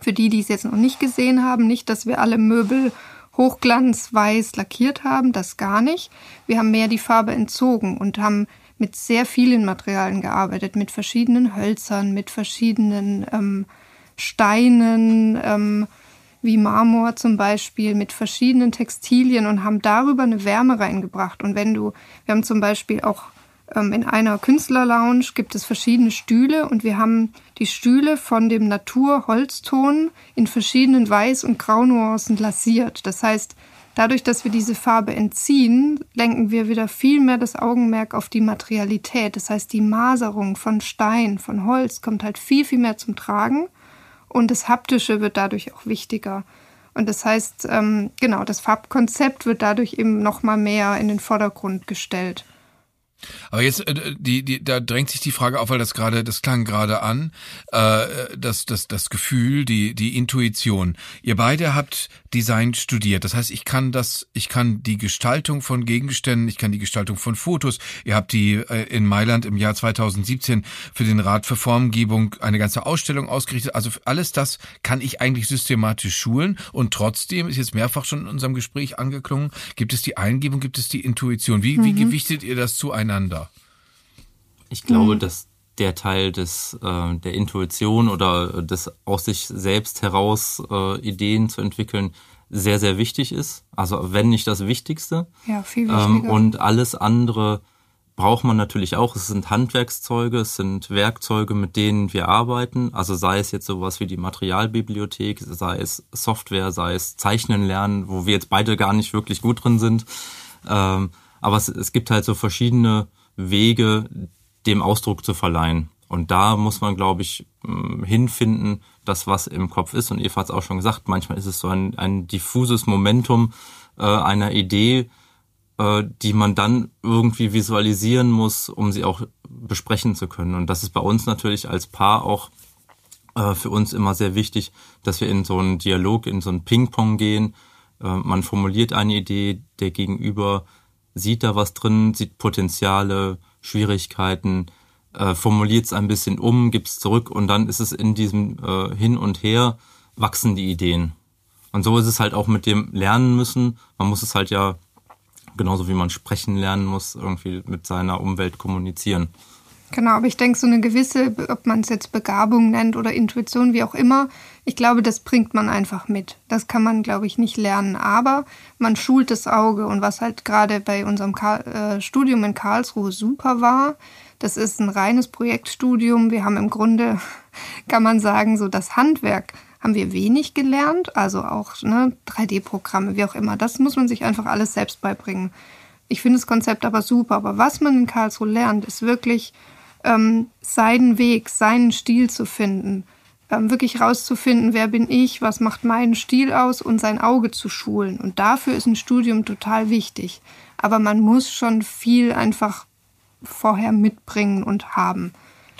für die, die es jetzt noch nicht gesehen haben, nicht, dass wir alle Möbel hochglanzweiß lackiert haben, das gar nicht. Wir haben mehr die Farbe entzogen und haben mit sehr vielen Materialien gearbeitet, mit verschiedenen Hölzern, mit verschiedenen ähm, Steinen, ähm, wie Marmor zum Beispiel, mit verschiedenen Textilien und haben darüber eine Wärme reingebracht. Und wenn du, wir haben zum Beispiel auch ähm, in einer Künstlerlounge gibt es verschiedene Stühle und wir haben die Stühle von dem Naturholzton in verschiedenen Weiß- und Graunuancen lasiert. Das heißt, Dadurch, dass wir diese Farbe entziehen, lenken wir wieder viel mehr das Augenmerk auf die Materialität. Das heißt, die Maserung von Stein, von Holz kommt halt viel, viel mehr zum Tragen und das Haptische wird dadurch auch wichtiger. Und das heißt, ähm, genau, das Farbkonzept wird dadurch eben nochmal mehr in den Vordergrund gestellt. Aber jetzt, äh, die, die, da drängt sich die Frage auf, weil das gerade, das klang gerade an, äh, das, das, das Gefühl, die, die Intuition. Ihr beide habt Design studiert. Das heißt, ich kann das, ich kann die Gestaltung von Gegenständen, ich kann die Gestaltung von Fotos. Ihr habt die äh, in Mailand im Jahr 2017 für den Rat für Formgebung eine ganze Ausstellung ausgerichtet. Also alles das kann ich eigentlich systematisch schulen und trotzdem ist jetzt mehrfach schon in unserem Gespräch angeklungen, gibt es die Eingebung, gibt es die Intuition. Wie, mhm. wie gewichtet ihr das zueinander? Ich glaube, mhm. dass der Teil des äh, der Intuition oder des aus sich selbst heraus äh, Ideen zu entwickeln sehr sehr wichtig ist. Also wenn nicht das Wichtigste. Ja, viel ähm, wichtiger. Ähm, und alles andere braucht man natürlich auch. Es sind Handwerkszeuge, es sind Werkzeuge, mit denen wir arbeiten. Also sei es jetzt sowas wie die Materialbibliothek, sei es Software, sei es Zeichnen lernen, wo wir jetzt beide gar nicht wirklich gut drin sind. Ähm, aber es, es gibt halt so verschiedene Wege, dem Ausdruck zu verleihen. Und da muss man, glaube ich, mm, hinfinden, das, was im Kopf ist. Und Eva hat es auch schon gesagt, manchmal ist es so ein, ein diffuses Momentum äh, einer Idee, äh, die man dann irgendwie visualisieren muss, um sie auch besprechen zu können. Und das ist bei uns natürlich als Paar auch äh, für uns immer sehr wichtig, dass wir in so einen Dialog, in so einen Ping-Pong gehen. Äh, man formuliert eine Idee, der Gegenüber sieht da was drin, sieht Potenziale, Schwierigkeiten, äh, formuliert es ein bisschen um, gibt es zurück und dann ist es in diesem äh, Hin und Her wachsen die Ideen. Und so ist es halt auch mit dem Lernen müssen. Man muss es halt ja genauso wie man sprechen lernen muss, irgendwie mit seiner Umwelt kommunizieren. Genau, aber ich denke, so eine gewisse, ob man es jetzt Begabung nennt oder Intuition, wie auch immer, ich glaube, das bringt man einfach mit. Das kann man, glaube ich, nicht lernen, aber man schult das Auge. Und was halt gerade bei unserem Ka äh, Studium in Karlsruhe super war, das ist ein reines Projektstudium. Wir haben im Grunde, kann man sagen, so das Handwerk haben wir wenig gelernt, also auch ne, 3D-Programme, wie auch immer. Das muss man sich einfach alles selbst beibringen. Ich finde das Konzept aber super, aber was man in Karlsruhe lernt, ist wirklich ähm, seinen Weg, seinen Stil zu finden, ähm, wirklich rauszufinden, wer bin ich, was macht meinen Stil aus und sein Auge zu schulen. Und dafür ist ein Studium total wichtig. Aber man muss schon viel einfach vorher mitbringen und haben.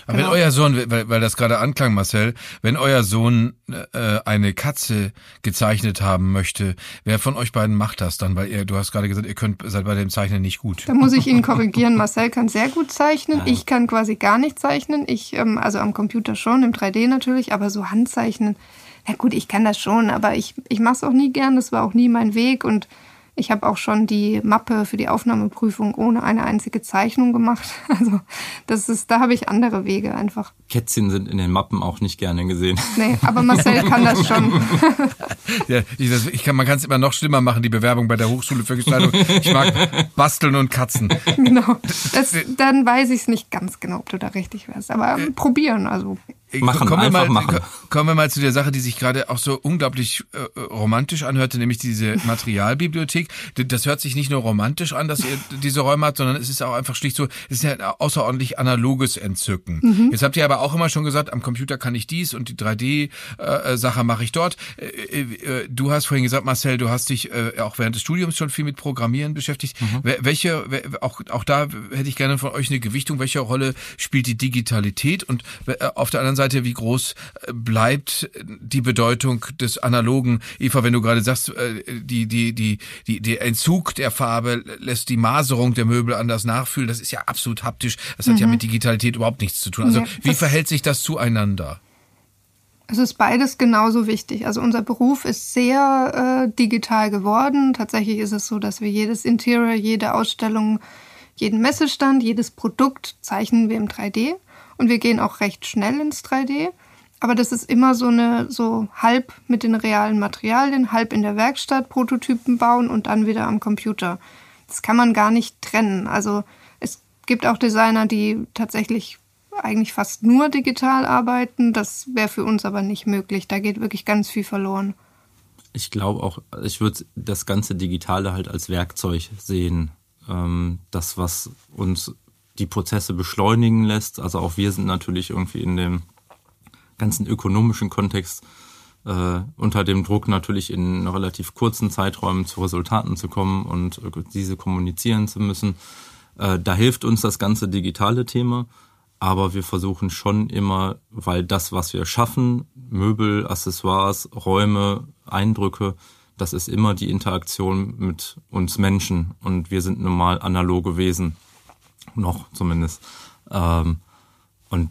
Genau. Wenn euer Sohn, weil, weil das gerade anklang, Marcel, wenn euer Sohn äh, eine Katze gezeichnet haben möchte, wer von euch beiden macht das dann? Weil ihr, du hast gerade gesagt, ihr könnt seid bei dem Zeichnen nicht gut. Da muss ich ihn korrigieren. Marcel kann sehr gut zeichnen. Ich kann quasi gar nicht zeichnen. Ich, ähm, also am Computer schon, im 3D natürlich, aber so Handzeichnen. Na gut, ich kann das schon, aber ich, ich mache es auch nie gern. Das war auch nie mein Weg und ich habe auch schon die Mappe für die Aufnahmeprüfung ohne eine einzige Zeichnung gemacht. Also das ist, da habe ich andere Wege einfach. Kätzchen sind in den Mappen auch nicht gerne gesehen. Nee, aber Marcel kann das schon. ja, ich, das, ich kann, man kann es immer noch schlimmer machen, die Bewerbung bei der Hochschule für Gestaltung. Ich mag Basteln und Katzen. Genau. Das, dann weiß ich es nicht ganz genau, ob du da richtig wärst. Aber äh, probieren, also. Machen, kommen, wir mal, machen. kommen wir mal zu der Sache, die sich gerade auch so unglaublich äh, romantisch anhörte, nämlich diese Materialbibliothek. Das hört sich nicht nur romantisch an, dass ihr diese Räume habt, sondern es ist auch einfach schlicht so, es ist ja ein außerordentlich analoges Entzücken. Mhm. Jetzt habt ihr aber auch immer schon gesagt, am Computer kann ich dies und die 3D-Sache äh, mache ich dort. Äh, äh, du hast vorhin gesagt, Marcel, du hast dich äh, auch während des Studiums schon viel mit Programmieren beschäftigt. Mhm. Welche, auch, auch da hätte ich gerne von euch eine Gewichtung, welche Rolle spielt die Digitalität und äh, auf der anderen Seite, wie groß äh, bleibt die Bedeutung des Analogen? Eva, wenn du gerade sagst, äh, die, die, die, die, der Entzug der Farbe lässt die Maserung der Möbel anders nachfühlen, das ist ja absolut haptisch. Das hat mhm. ja mit Digitalität überhaupt nichts zu tun. Also, ja, wie verhält sich das zueinander? Es ist beides genauso wichtig. Also unser Beruf ist sehr äh, digital geworden. Tatsächlich ist es so, dass wir jedes Interior, jede Ausstellung, jeden Messestand, jedes Produkt zeichnen wir im 3D und wir gehen auch recht schnell ins 3D. Aber das ist immer so eine, so halb mit den realen Materialien, halb in der Werkstatt Prototypen bauen und dann wieder am Computer. Das kann man gar nicht trennen. Also es gibt auch Designer, die tatsächlich eigentlich fast nur digital arbeiten. Das wäre für uns aber nicht möglich. Da geht wirklich ganz viel verloren. Ich glaube auch, ich würde das ganze Digitale halt als Werkzeug sehen. Ähm, das, was uns die Prozesse beschleunigen lässt. Also auch wir sind natürlich irgendwie in dem ganzen ökonomischen Kontext äh, unter dem Druck natürlich in relativ kurzen Zeiträumen zu Resultaten zu kommen und äh, diese kommunizieren zu müssen. Äh, da hilft uns das ganze digitale Thema, aber wir versuchen schon immer, weil das, was wir schaffen, Möbel, Accessoires, Räume, Eindrücke, das ist immer die Interaktion mit uns Menschen und wir sind nun mal analoge Wesen noch zumindest. Ähm, und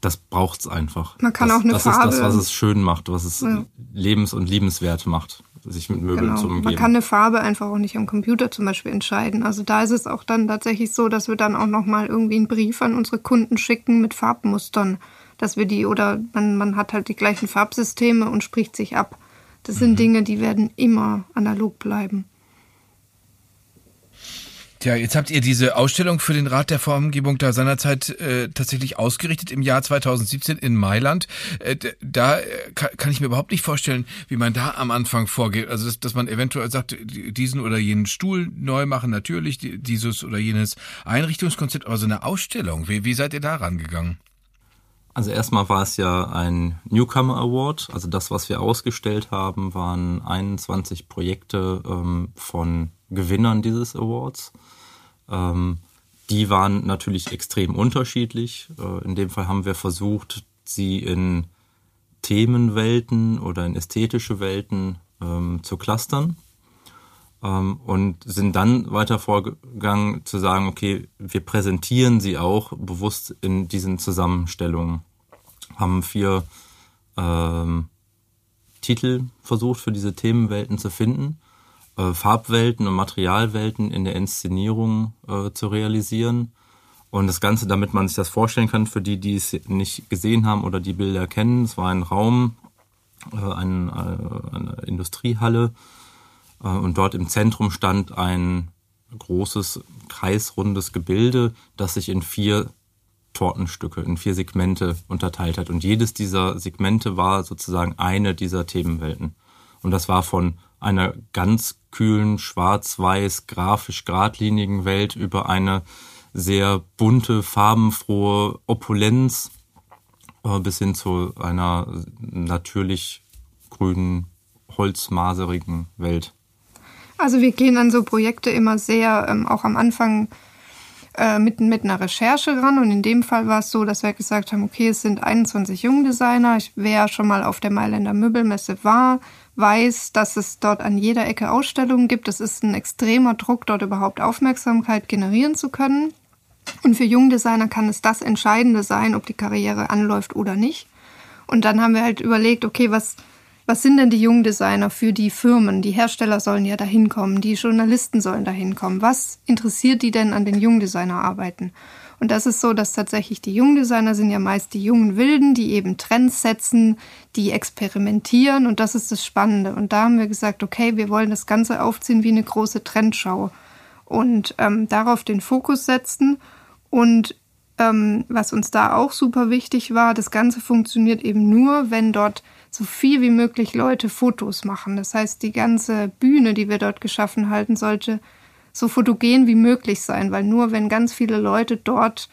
das braucht's einfach. Man kann das, auch eine das Farbe. Das ist das, was es schön macht, was es ja. lebens- und liebenswert macht, sich mit Möbeln genau. zu umgeben. Man kann eine Farbe einfach auch nicht am Computer zum Beispiel entscheiden. Also da ist es auch dann tatsächlich so, dass wir dann auch nochmal irgendwie einen Brief an unsere Kunden schicken mit Farbmustern, dass wir die oder man, man hat halt die gleichen Farbsysteme und spricht sich ab. Das sind mhm. Dinge, die werden immer analog bleiben. Tja, jetzt habt ihr diese Ausstellung für den Rat der Formgebung da seinerzeit äh, tatsächlich ausgerichtet im Jahr 2017 in Mailand. Äh, da äh, kann, kann, ich mir überhaupt nicht vorstellen, wie man da am Anfang vorgeht. Also dass, dass man eventuell sagt, diesen oder jenen Stuhl neu machen, natürlich dieses oder jenes Einrichtungskonzept, aber so eine Ausstellung, wie, wie seid ihr da rangegangen? Also erstmal war es ja ein Newcomer Award. Also das, was wir ausgestellt haben, waren 21 Projekte ähm, von Gewinnern dieses Awards. Ähm, die waren natürlich extrem unterschiedlich. Äh, in dem Fall haben wir versucht, sie in Themenwelten oder in ästhetische Welten ähm, zu clustern ähm, und sind dann weiter vorgegangen zu sagen, okay, wir präsentieren sie auch bewusst in diesen Zusammenstellungen. Haben vier ähm, Titel versucht für diese Themenwelten zu finden äh, Farbwelten und Materialwelten in der Inszenierung äh, zu realisieren. Und das Ganze, damit man sich das vorstellen kann, für die, die es nicht gesehen haben oder die Bilder kennen, es war ein Raum, äh, ein, äh, eine Industriehalle äh, und dort im Zentrum stand ein großes kreisrundes Gebilde, das sich in vier Tortenstücke, in vier Segmente unterteilt hat. Und jedes dieser Segmente war sozusagen eine dieser Themenwelten. Und das war von einer ganz kühlen, schwarz-weiß, grafisch geradlinigen Welt über eine sehr bunte, farbenfrohe Opulenz äh, bis hin zu einer natürlich grünen, holzmaserigen Welt. Also wir gehen an so Projekte immer sehr, ähm, auch am Anfang äh, mit, mit einer Recherche ran. Und in dem Fall war es so, dass wir gesagt haben, okay, es sind 21 Jungdesigner. Ich, wer schon mal auf der Mailänder Möbelmesse war, weiß, dass es dort an jeder Ecke Ausstellungen gibt. Es ist ein extremer Druck, dort überhaupt Aufmerksamkeit generieren zu können. Und für Jungdesigner kann es das Entscheidende sein, ob die Karriere anläuft oder nicht. Und dann haben wir halt überlegt, okay, was, was sind denn die Jungdesigner für die Firmen? Die Hersteller sollen ja dahin kommen, die Journalisten sollen dahin kommen. Was interessiert die denn an den Jungdesignerarbeiten? Und das ist so, dass tatsächlich die Jungdesigner sind ja meist die jungen Wilden, die eben Trends setzen, die experimentieren und das ist das Spannende. Und da haben wir gesagt, okay, wir wollen das Ganze aufziehen wie eine große Trendschau und ähm, darauf den Fokus setzen. Und ähm, was uns da auch super wichtig war, das Ganze funktioniert eben nur, wenn dort so viel wie möglich Leute Fotos machen. Das heißt, die ganze Bühne, die wir dort geschaffen halten, sollte so fotogen wie möglich sein, weil nur wenn ganz viele Leute dort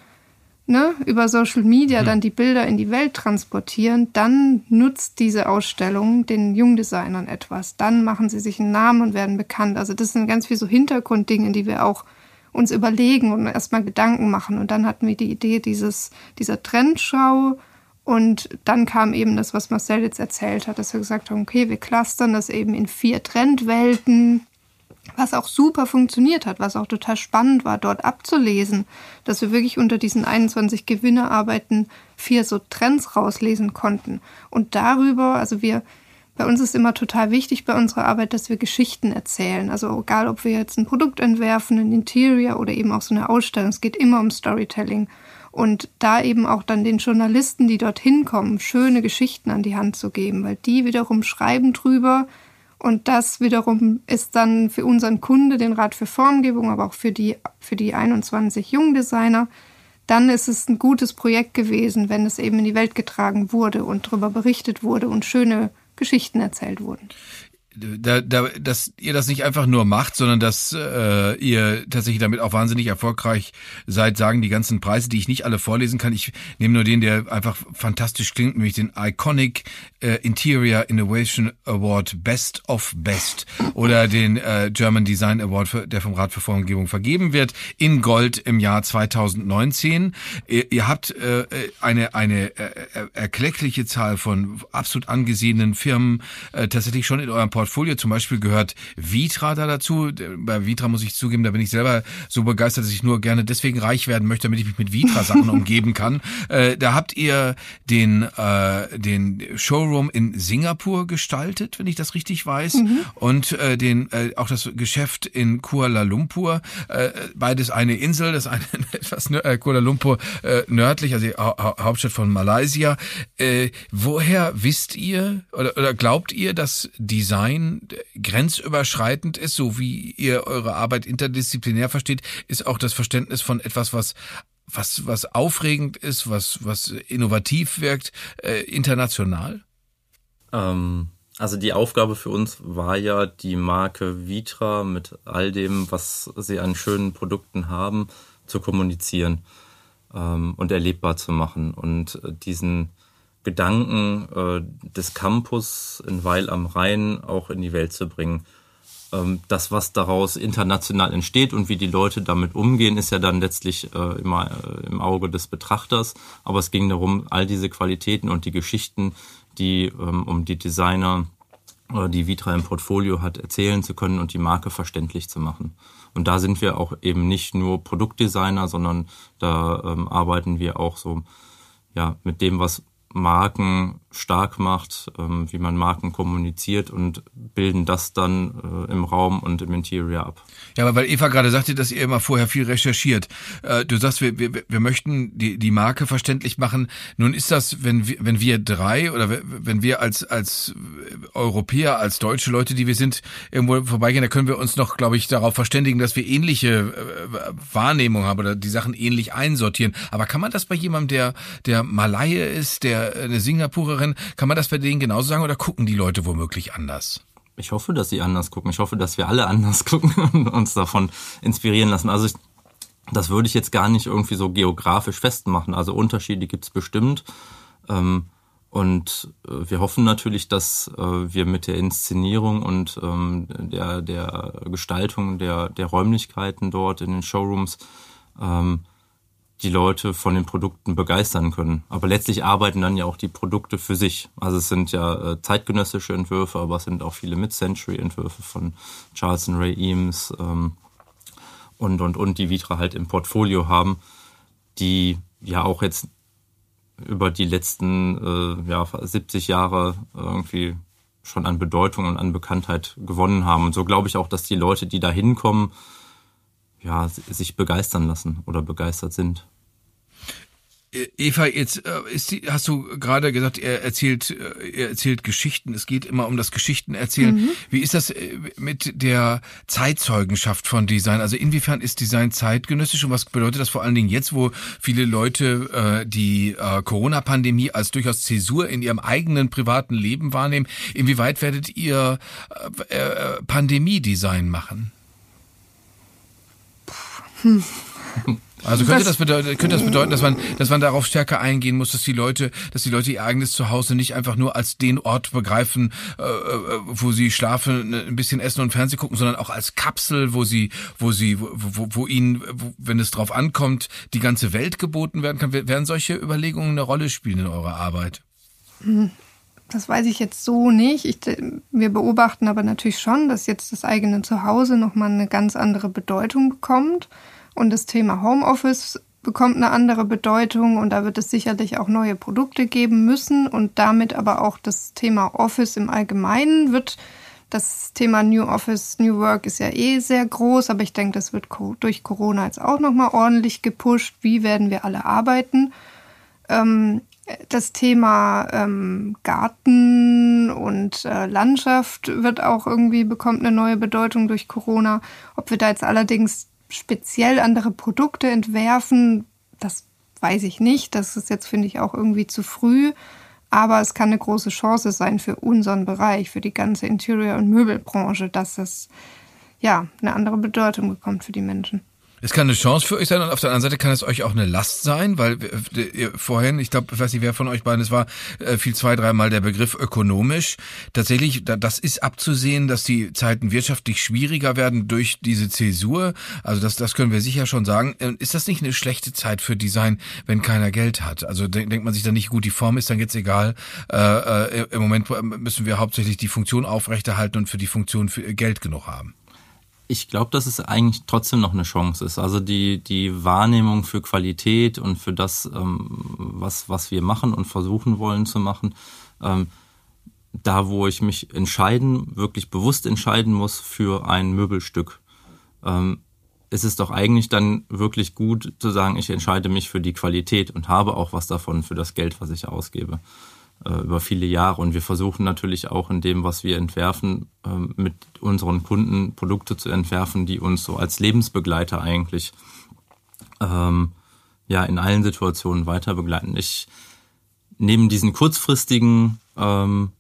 ne, über Social Media mhm. dann die Bilder in die Welt transportieren, dann nutzt diese Ausstellung den Jungdesignern etwas. Dann machen sie sich einen Namen und werden bekannt. Also das sind ganz viele so Hintergrunddinge, die wir auch uns überlegen und erstmal Gedanken machen. Und dann hatten wir die Idee dieses, dieser Trendschau. Und dann kam eben das, was Marcel jetzt erzählt hat, dass wir gesagt haben, okay, wir clustern das eben in vier Trendwelten, was auch super funktioniert hat, was auch total spannend war, dort abzulesen, dass wir wirklich unter diesen 21 Gewinnerarbeiten vier so Trends rauslesen konnten. Und darüber, also wir, bei uns ist immer total wichtig bei unserer Arbeit, dass wir Geschichten erzählen. Also egal, ob wir jetzt ein Produkt entwerfen, ein Interior oder eben auch so eine Ausstellung, es geht immer um Storytelling. Und da eben auch dann den Journalisten, die dorthin kommen, schöne Geschichten an die Hand zu geben, weil die wiederum schreiben drüber, und das wiederum ist dann für unseren Kunde, den Rat für Formgebung, aber auch für die, für die 21 Jungdesigner, dann ist es ein gutes Projekt gewesen, wenn es eben in die Welt getragen wurde und darüber berichtet wurde und schöne Geschichten erzählt wurden da, da, dass ihr das nicht einfach nur macht, sondern dass äh, ihr tatsächlich damit auch wahnsinnig erfolgreich seid, sagen die ganzen Preise, die ich nicht alle vorlesen kann. Ich nehme nur den, der einfach fantastisch klingt, nämlich den Iconic äh, Interior Innovation Award Best of Best oder den äh, German Design Award, für, der vom Rat für Formgebung vergeben wird, in Gold im Jahr 2019. Ihr, ihr habt äh, eine, eine äh, erkleckliche Zahl von absolut angesehenen Firmen äh, tatsächlich schon in eurem Portfolio Portfolio. Zum Beispiel gehört Vitra da dazu. Bei Vitra muss ich zugeben, da bin ich selber so begeistert, dass ich nur gerne deswegen reich werden möchte, damit ich mich mit Vitra-Sachen umgeben kann. Äh, da habt ihr den, äh, den Showroom in Singapur gestaltet, wenn ich das richtig weiß, mhm. und äh, den äh, auch das Geschäft in Kuala Lumpur. Äh, beides eine Insel, das eine etwas äh, Kuala Lumpur äh, nördlich, also die ha Hauptstadt von Malaysia. Äh, woher wisst ihr oder, oder glaubt ihr, dass Design grenzüberschreitend ist, so wie ihr eure Arbeit interdisziplinär versteht, ist auch das Verständnis von etwas, was was was aufregend ist, was was innovativ wirkt, äh, international? Ähm, also die Aufgabe für uns war ja, die Marke Vitra mit all dem, was sie an schönen Produkten haben, zu kommunizieren ähm, und erlebbar zu machen und äh, diesen Gedanken äh, des Campus in Weil am Rhein auch in die Welt zu bringen. Ähm, das, was daraus international entsteht und wie die Leute damit umgehen, ist ja dann letztlich äh, immer äh, im Auge des Betrachters. Aber es ging darum, all diese Qualitäten und die Geschichten, die ähm, um die Designer oder die Vitra im Portfolio hat, erzählen zu können und die Marke verständlich zu machen. Und da sind wir auch eben nicht nur Produktdesigner, sondern da ähm, arbeiten wir auch so ja mit dem, was Marken stark macht, ähm, wie man Marken kommuniziert und bilden das dann äh, im Raum und im Interior ab. Ja, aber weil Eva gerade sagte, dass ihr immer vorher viel recherchiert. Äh, du sagst, wir, wir, wir möchten die, die Marke verständlich machen. Nun ist das, wenn wir, wenn wir drei oder wenn wir als, als Europäer, als deutsche Leute, die wir sind, irgendwo vorbeigehen, da können wir uns noch, glaube ich, darauf verständigen, dass wir ähnliche äh, Wahrnehmung haben oder die Sachen ähnlich einsortieren. Aber kann man das bei jemandem, der, der Malaye ist, der eine Singapurerin Hörerin, kann man das bei denen genauso sagen oder gucken die Leute womöglich anders? Ich hoffe, dass sie anders gucken. Ich hoffe, dass wir alle anders gucken und uns davon inspirieren lassen. Also ich, das würde ich jetzt gar nicht irgendwie so geografisch festmachen. Also Unterschiede gibt es bestimmt. Ähm, und äh, wir hoffen natürlich, dass äh, wir mit der Inszenierung und ähm, der, der Gestaltung der, der Räumlichkeiten dort in den Showrooms ähm, die Leute von den Produkten begeistern können. Aber letztlich arbeiten dann ja auch die Produkte für sich. Also es sind ja äh, zeitgenössische Entwürfe, aber es sind auch viele Mid-Century-Entwürfe von Charles and Ray Eames ähm, und, und, und, die Vitra halt im Portfolio haben, die ja auch jetzt über die letzten äh, ja, 70 Jahre irgendwie schon an Bedeutung und an Bekanntheit gewonnen haben. Und so glaube ich auch, dass die Leute, die da hinkommen, ja, sich begeistern lassen oder begeistert sind. Eva, jetzt äh, ist die, hast du gerade gesagt, er erzählt, äh, er erzählt Geschichten. Es geht immer um das Geschichtenerzählen. Mhm. Wie ist das äh, mit der Zeitzeugenschaft von Design? Also inwiefern ist Design zeitgenössisch und was bedeutet das vor allen Dingen jetzt, wo viele Leute äh, die äh, Corona-Pandemie als durchaus Zäsur in ihrem eigenen privaten Leben wahrnehmen? Inwieweit werdet ihr äh, äh, Pandemie-Design machen? Hm. Also könnte das, bedeuten, könnte das bedeuten, dass man, dass man darauf stärker eingehen muss, dass die Leute, dass die Leute ihr eigenes Zuhause nicht einfach nur als den Ort begreifen, äh, äh wo sie schlafen, ne, ein bisschen essen und Fernsehen gucken, sondern auch als Kapsel, wo sie, wo sie, wo, wo, wo ihnen, wo, wenn es drauf ankommt, die ganze Welt geboten werden kann. Werden solche Überlegungen eine Rolle spielen in eurer Arbeit? Das weiß ich jetzt so nicht. Ich, wir beobachten aber natürlich schon, dass jetzt das eigene Zuhause nochmal eine ganz andere Bedeutung bekommt. Und das Thema Homeoffice bekommt eine andere Bedeutung und da wird es sicherlich auch neue Produkte geben müssen und damit aber auch das Thema Office im Allgemeinen wird das Thema New Office, New Work ist ja eh sehr groß, aber ich denke, das wird durch Corona jetzt auch nochmal ordentlich gepusht. Wie werden wir alle arbeiten? Ähm, das Thema ähm, Garten und äh, Landschaft wird auch irgendwie bekommt eine neue Bedeutung durch Corona. Ob wir da jetzt allerdings speziell andere Produkte entwerfen, das weiß ich nicht. Das ist jetzt, finde ich, auch irgendwie zu früh. Aber es kann eine große Chance sein für unseren Bereich, für die ganze Interior- und Möbelbranche, dass es ja eine andere Bedeutung bekommt für die Menschen. Es kann eine Chance für euch sein und auf der anderen Seite kann es euch auch eine Last sein, weil äh, vorhin, ich glaube, ich weiß nicht, wer von euch beiden es war, äh, fiel zwei, dreimal der Begriff ökonomisch. Tatsächlich, das ist abzusehen, dass die Zeiten wirtschaftlich schwieriger werden durch diese Zäsur. Also das, das können wir sicher schon sagen. Äh, ist das nicht eine schlechte Zeit für Design, wenn keiner Geld hat? Also denkt man sich dann nicht, gut, die Form ist dann jetzt egal. Äh, äh, Im Moment müssen wir hauptsächlich die Funktion aufrechterhalten und für die Funktion für Geld genug haben ich glaube, dass es eigentlich trotzdem noch eine Chance ist. Also die, die Wahrnehmung für Qualität und für das, ähm, was, was wir machen und versuchen wollen zu machen, ähm, da wo ich mich entscheiden, wirklich bewusst entscheiden muss für ein Möbelstück, ähm, ist es doch eigentlich dann wirklich gut zu sagen, ich entscheide mich für die Qualität und habe auch was davon für das Geld, was ich ausgebe. Äh, über viele Jahre. Und wir versuchen natürlich auch in dem, was wir entwerfen, ähm, mit unseren Kunden Produkte zu entwerfen, die uns so als Lebensbegleiter eigentlich ähm, ja in allen Situationen weiter begleiten. Ich neben diesen kurzfristigen ähm,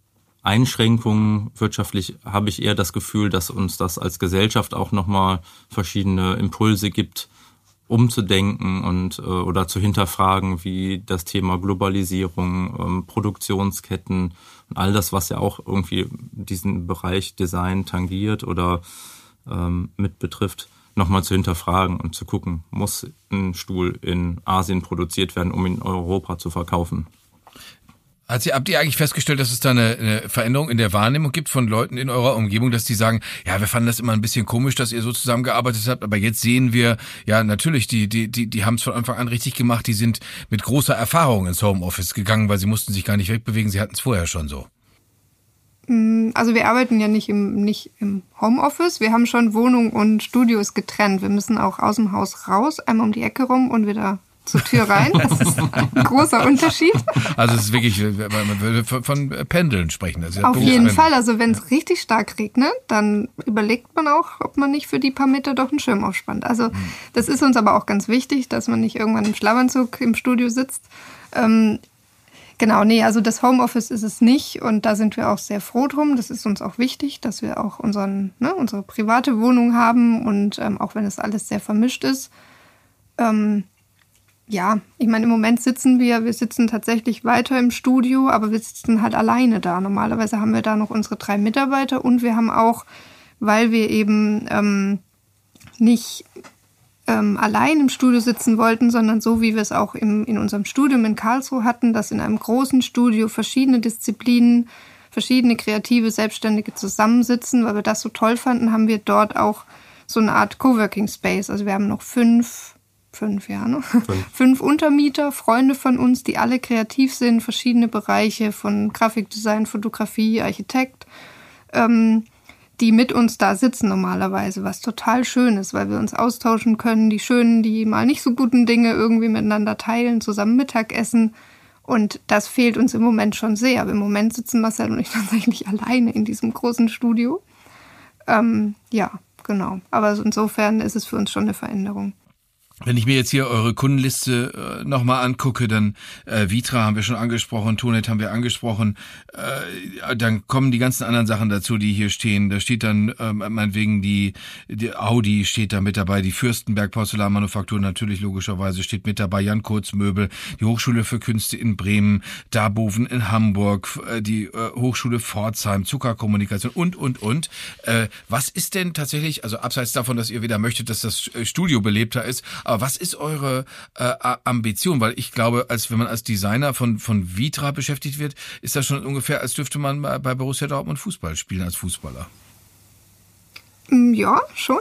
Einschränkungen wirtschaftlich habe ich eher das Gefühl, dass uns das als Gesellschaft auch nochmal verschiedene Impulse gibt, umzudenken und äh, oder zu hinterfragen, wie das Thema Globalisierung, ähm, Produktionsketten und all das, was ja auch irgendwie diesen Bereich Design tangiert oder ähm, mit betrifft, nochmal zu hinterfragen und zu gucken, muss ein Stuhl in Asien produziert werden, um in Europa zu verkaufen. Hat Sie, habt ihr eigentlich festgestellt, dass es da eine, eine Veränderung in der Wahrnehmung gibt von Leuten in eurer Umgebung, dass die sagen, ja, wir fanden das immer ein bisschen komisch, dass ihr so zusammengearbeitet habt, aber jetzt sehen wir, ja, natürlich, die, die, die, die haben es von Anfang an richtig gemacht, die sind mit großer Erfahrung ins Homeoffice gegangen, weil sie mussten sich gar nicht wegbewegen, sie hatten es vorher schon so. Mm, also wir arbeiten ja nicht im, nicht im Homeoffice, wir haben schon Wohnung und Studios getrennt. Wir müssen auch aus dem Haus raus, einmal um die Ecke rum und wieder zur Tür rein. Das ist ein großer Unterschied. Also es ist wirklich, man würde von Pendeln sprechen. Also Auf jeden Fall. Also wenn es richtig stark regnet, dann überlegt man auch, ob man nicht für die paar Meter doch einen Schirm aufspannt. Also das ist uns aber auch ganz wichtig, dass man nicht irgendwann im Schlafanzug im Studio sitzt. Ähm, genau, nee, also das Homeoffice ist es nicht und da sind wir auch sehr froh drum. Das ist uns auch wichtig, dass wir auch unseren, ne, unsere private Wohnung haben und ähm, auch wenn es alles sehr vermischt ist. Ähm, ja, ich meine, im Moment sitzen wir, wir sitzen tatsächlich weiter im Studio, aber wir sitzen halt alleine da. Normalerweise haben wir da noch unsere drei Mitarbeiter und wir haben auch, weil wir eben ähm, nicht ähm, allein im Studio sitzen wollten, sondern so wie wir es auch im, in unserem Studium in Karlsruhe hatten, dass in einem großen Studio verschiedene Disziplinen, verschiedene kreative Selbstständige zusammensitzen, weil wir das so toll fanden, haben wir dort auch so eine Art Coworking Space. Also wir haben noch fünf fünf Jahre, ne? fünf. fünf Untermieter, Freunde von uns, die alle kreativ sind, verschiedene Bereiche von Grafikdesign, Fotografie, Architekt, ähm, die mit uns da sitzen normalerweise, was total schön ist, weil wir uns austauschen können, die schönen, die mal nicht so guten Dinge irgendwie miteinander teilen, zusammen Mittag essen. Und das fehlt uns im Moment schon sehr. Aber im Moment sitzen Marcel und ich tatsächlich alleine in diesem großen Studio. Ähm, ja, genau. Aber insofern ist es für uns schon eine Veränderung. Wenn ich mir jetzt hier eure Kundenliste äh, nochmal angucke, dann äh, Vitra haben wir schon angesprochen, Tonet haben wir angesprochen, äh, dann kommen die ganzen anderen Sachen dazu, die hier stehen. Da steht dann äh, meinetwegen die, die Audi steht da mit dabei, die Fürstenberg Porzellanmanufaktur natürlich logischerweise steht mit dabei, Jan Kurz Möbel, die Hochschule für Künste in Bremen, Darboven in Hamburg, äh, die äh, Hochschule Pforzheim, Zuckerkommunikation und, und, und. Äh, was ist denn tatsächlich, also abseits davon, dass ihr wieder möchtet, dass das Studio belebter ist, aber was ist eure äh, Ambition? Weil ich glaube, als wenn man als Designer von, von Vitra beschäftigt wird, ist das schon ungefähr, als dürfte man bei Borussia Dortmund Fußball spielen als Fußballer. Mm, ja, schon.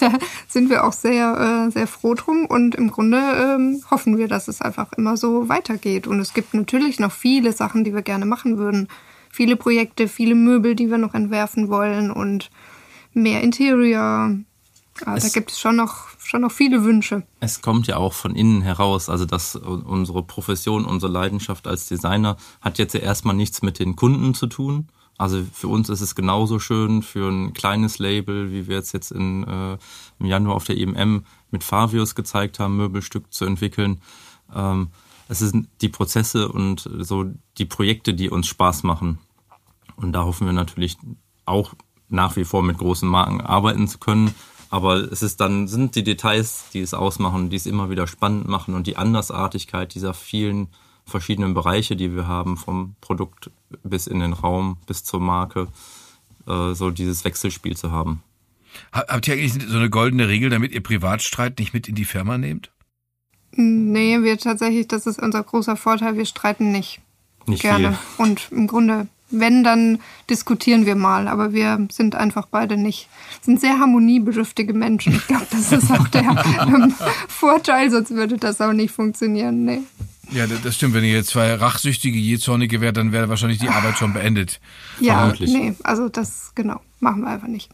da sind wir auch sehr, äh, sehr froh drum und im Grunde ähm, hoffen wir, dass es einfach immer so weitergeht. Und es gibt natürlich noch viele Sachen, die wir gerne machen würden. Viele Projekte, viele Möbel, die wir noch entwerfen wollen und mehr Interior. Ja, da gibt es schon noch schon noch viele Wünsche. Es kommt ja auch von innen heraus. Also, dass unsere Profession, unsere Leidenschaft als Designer hat jetzt ja erstmal nichts mit den Kunden zu tun. Also für uns ist es genauso schön, für ein kleines Label, wie wir es jetzt in, äh, im Januar auf der EMM mit Favius gezeigt haben, Möbelstück zu entwickeln. Ähm, es sind die Prozesse und so die Projekte, die uns Spaß machen. Und da hoffen wir natürlich auch nach wie vor mit großen Marken arbeiten zu können, Aber es ist dann, sind die Details, die es ausmachen, die es immer wieder spannend machen und die Andersartigkeit dieser vielen verschiedenen Bereiche, die wir haben, vom Produkt bis in den Raum, bis zur Marke, äh, so dieses Wechselspiel zu haben. Habt ihr eigentlich so eine goldene Regel, damit ihr Privatstreit nicht mit in die Firma nehmt? Nee, wir tatsächlich, das ist unser großer Vorteil, wir streiten nicht. Nicht gerne. viel. Und im Grunde, wenn, dann diskutieren wir mal, aber wir sind einfach beide nicht, sind sehr harmoniebedürftige Menschen. Ich glaube, das ist auch der ähm, Vorteil, sonst würde das auch nicht funktionieren. Nee. Ja, das stimmt. Wenn ihr jetzt zwei rachsüchtige, jähzornige wärt, dann wäre wahrscheinlich die Arbeit schon beendet. Ja, Vermutlich. nee, also das, genau, machen wir einfach nicht.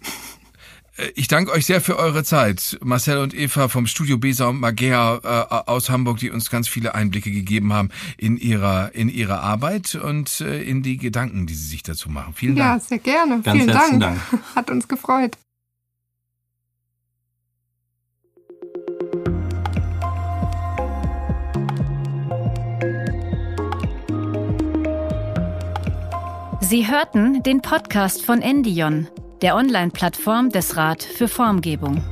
Ich danke euch sehr für eure Zeit. Marcel und Eva vom Studio Besa und Magea äh, aus Hamburg, die uns ganz viele Einblicke gegeben haben in ihrer, in ihre Arbeit und äh, in die Gedanken, die sie sich dazu machen. Vielen Ja, Dank. sehr gerne. Ganz Vielen herzlichen Dank. Hat uns gefreut. Sie hörten den Podcast von Endion, der Online-Plattform des Rat für Formgebung.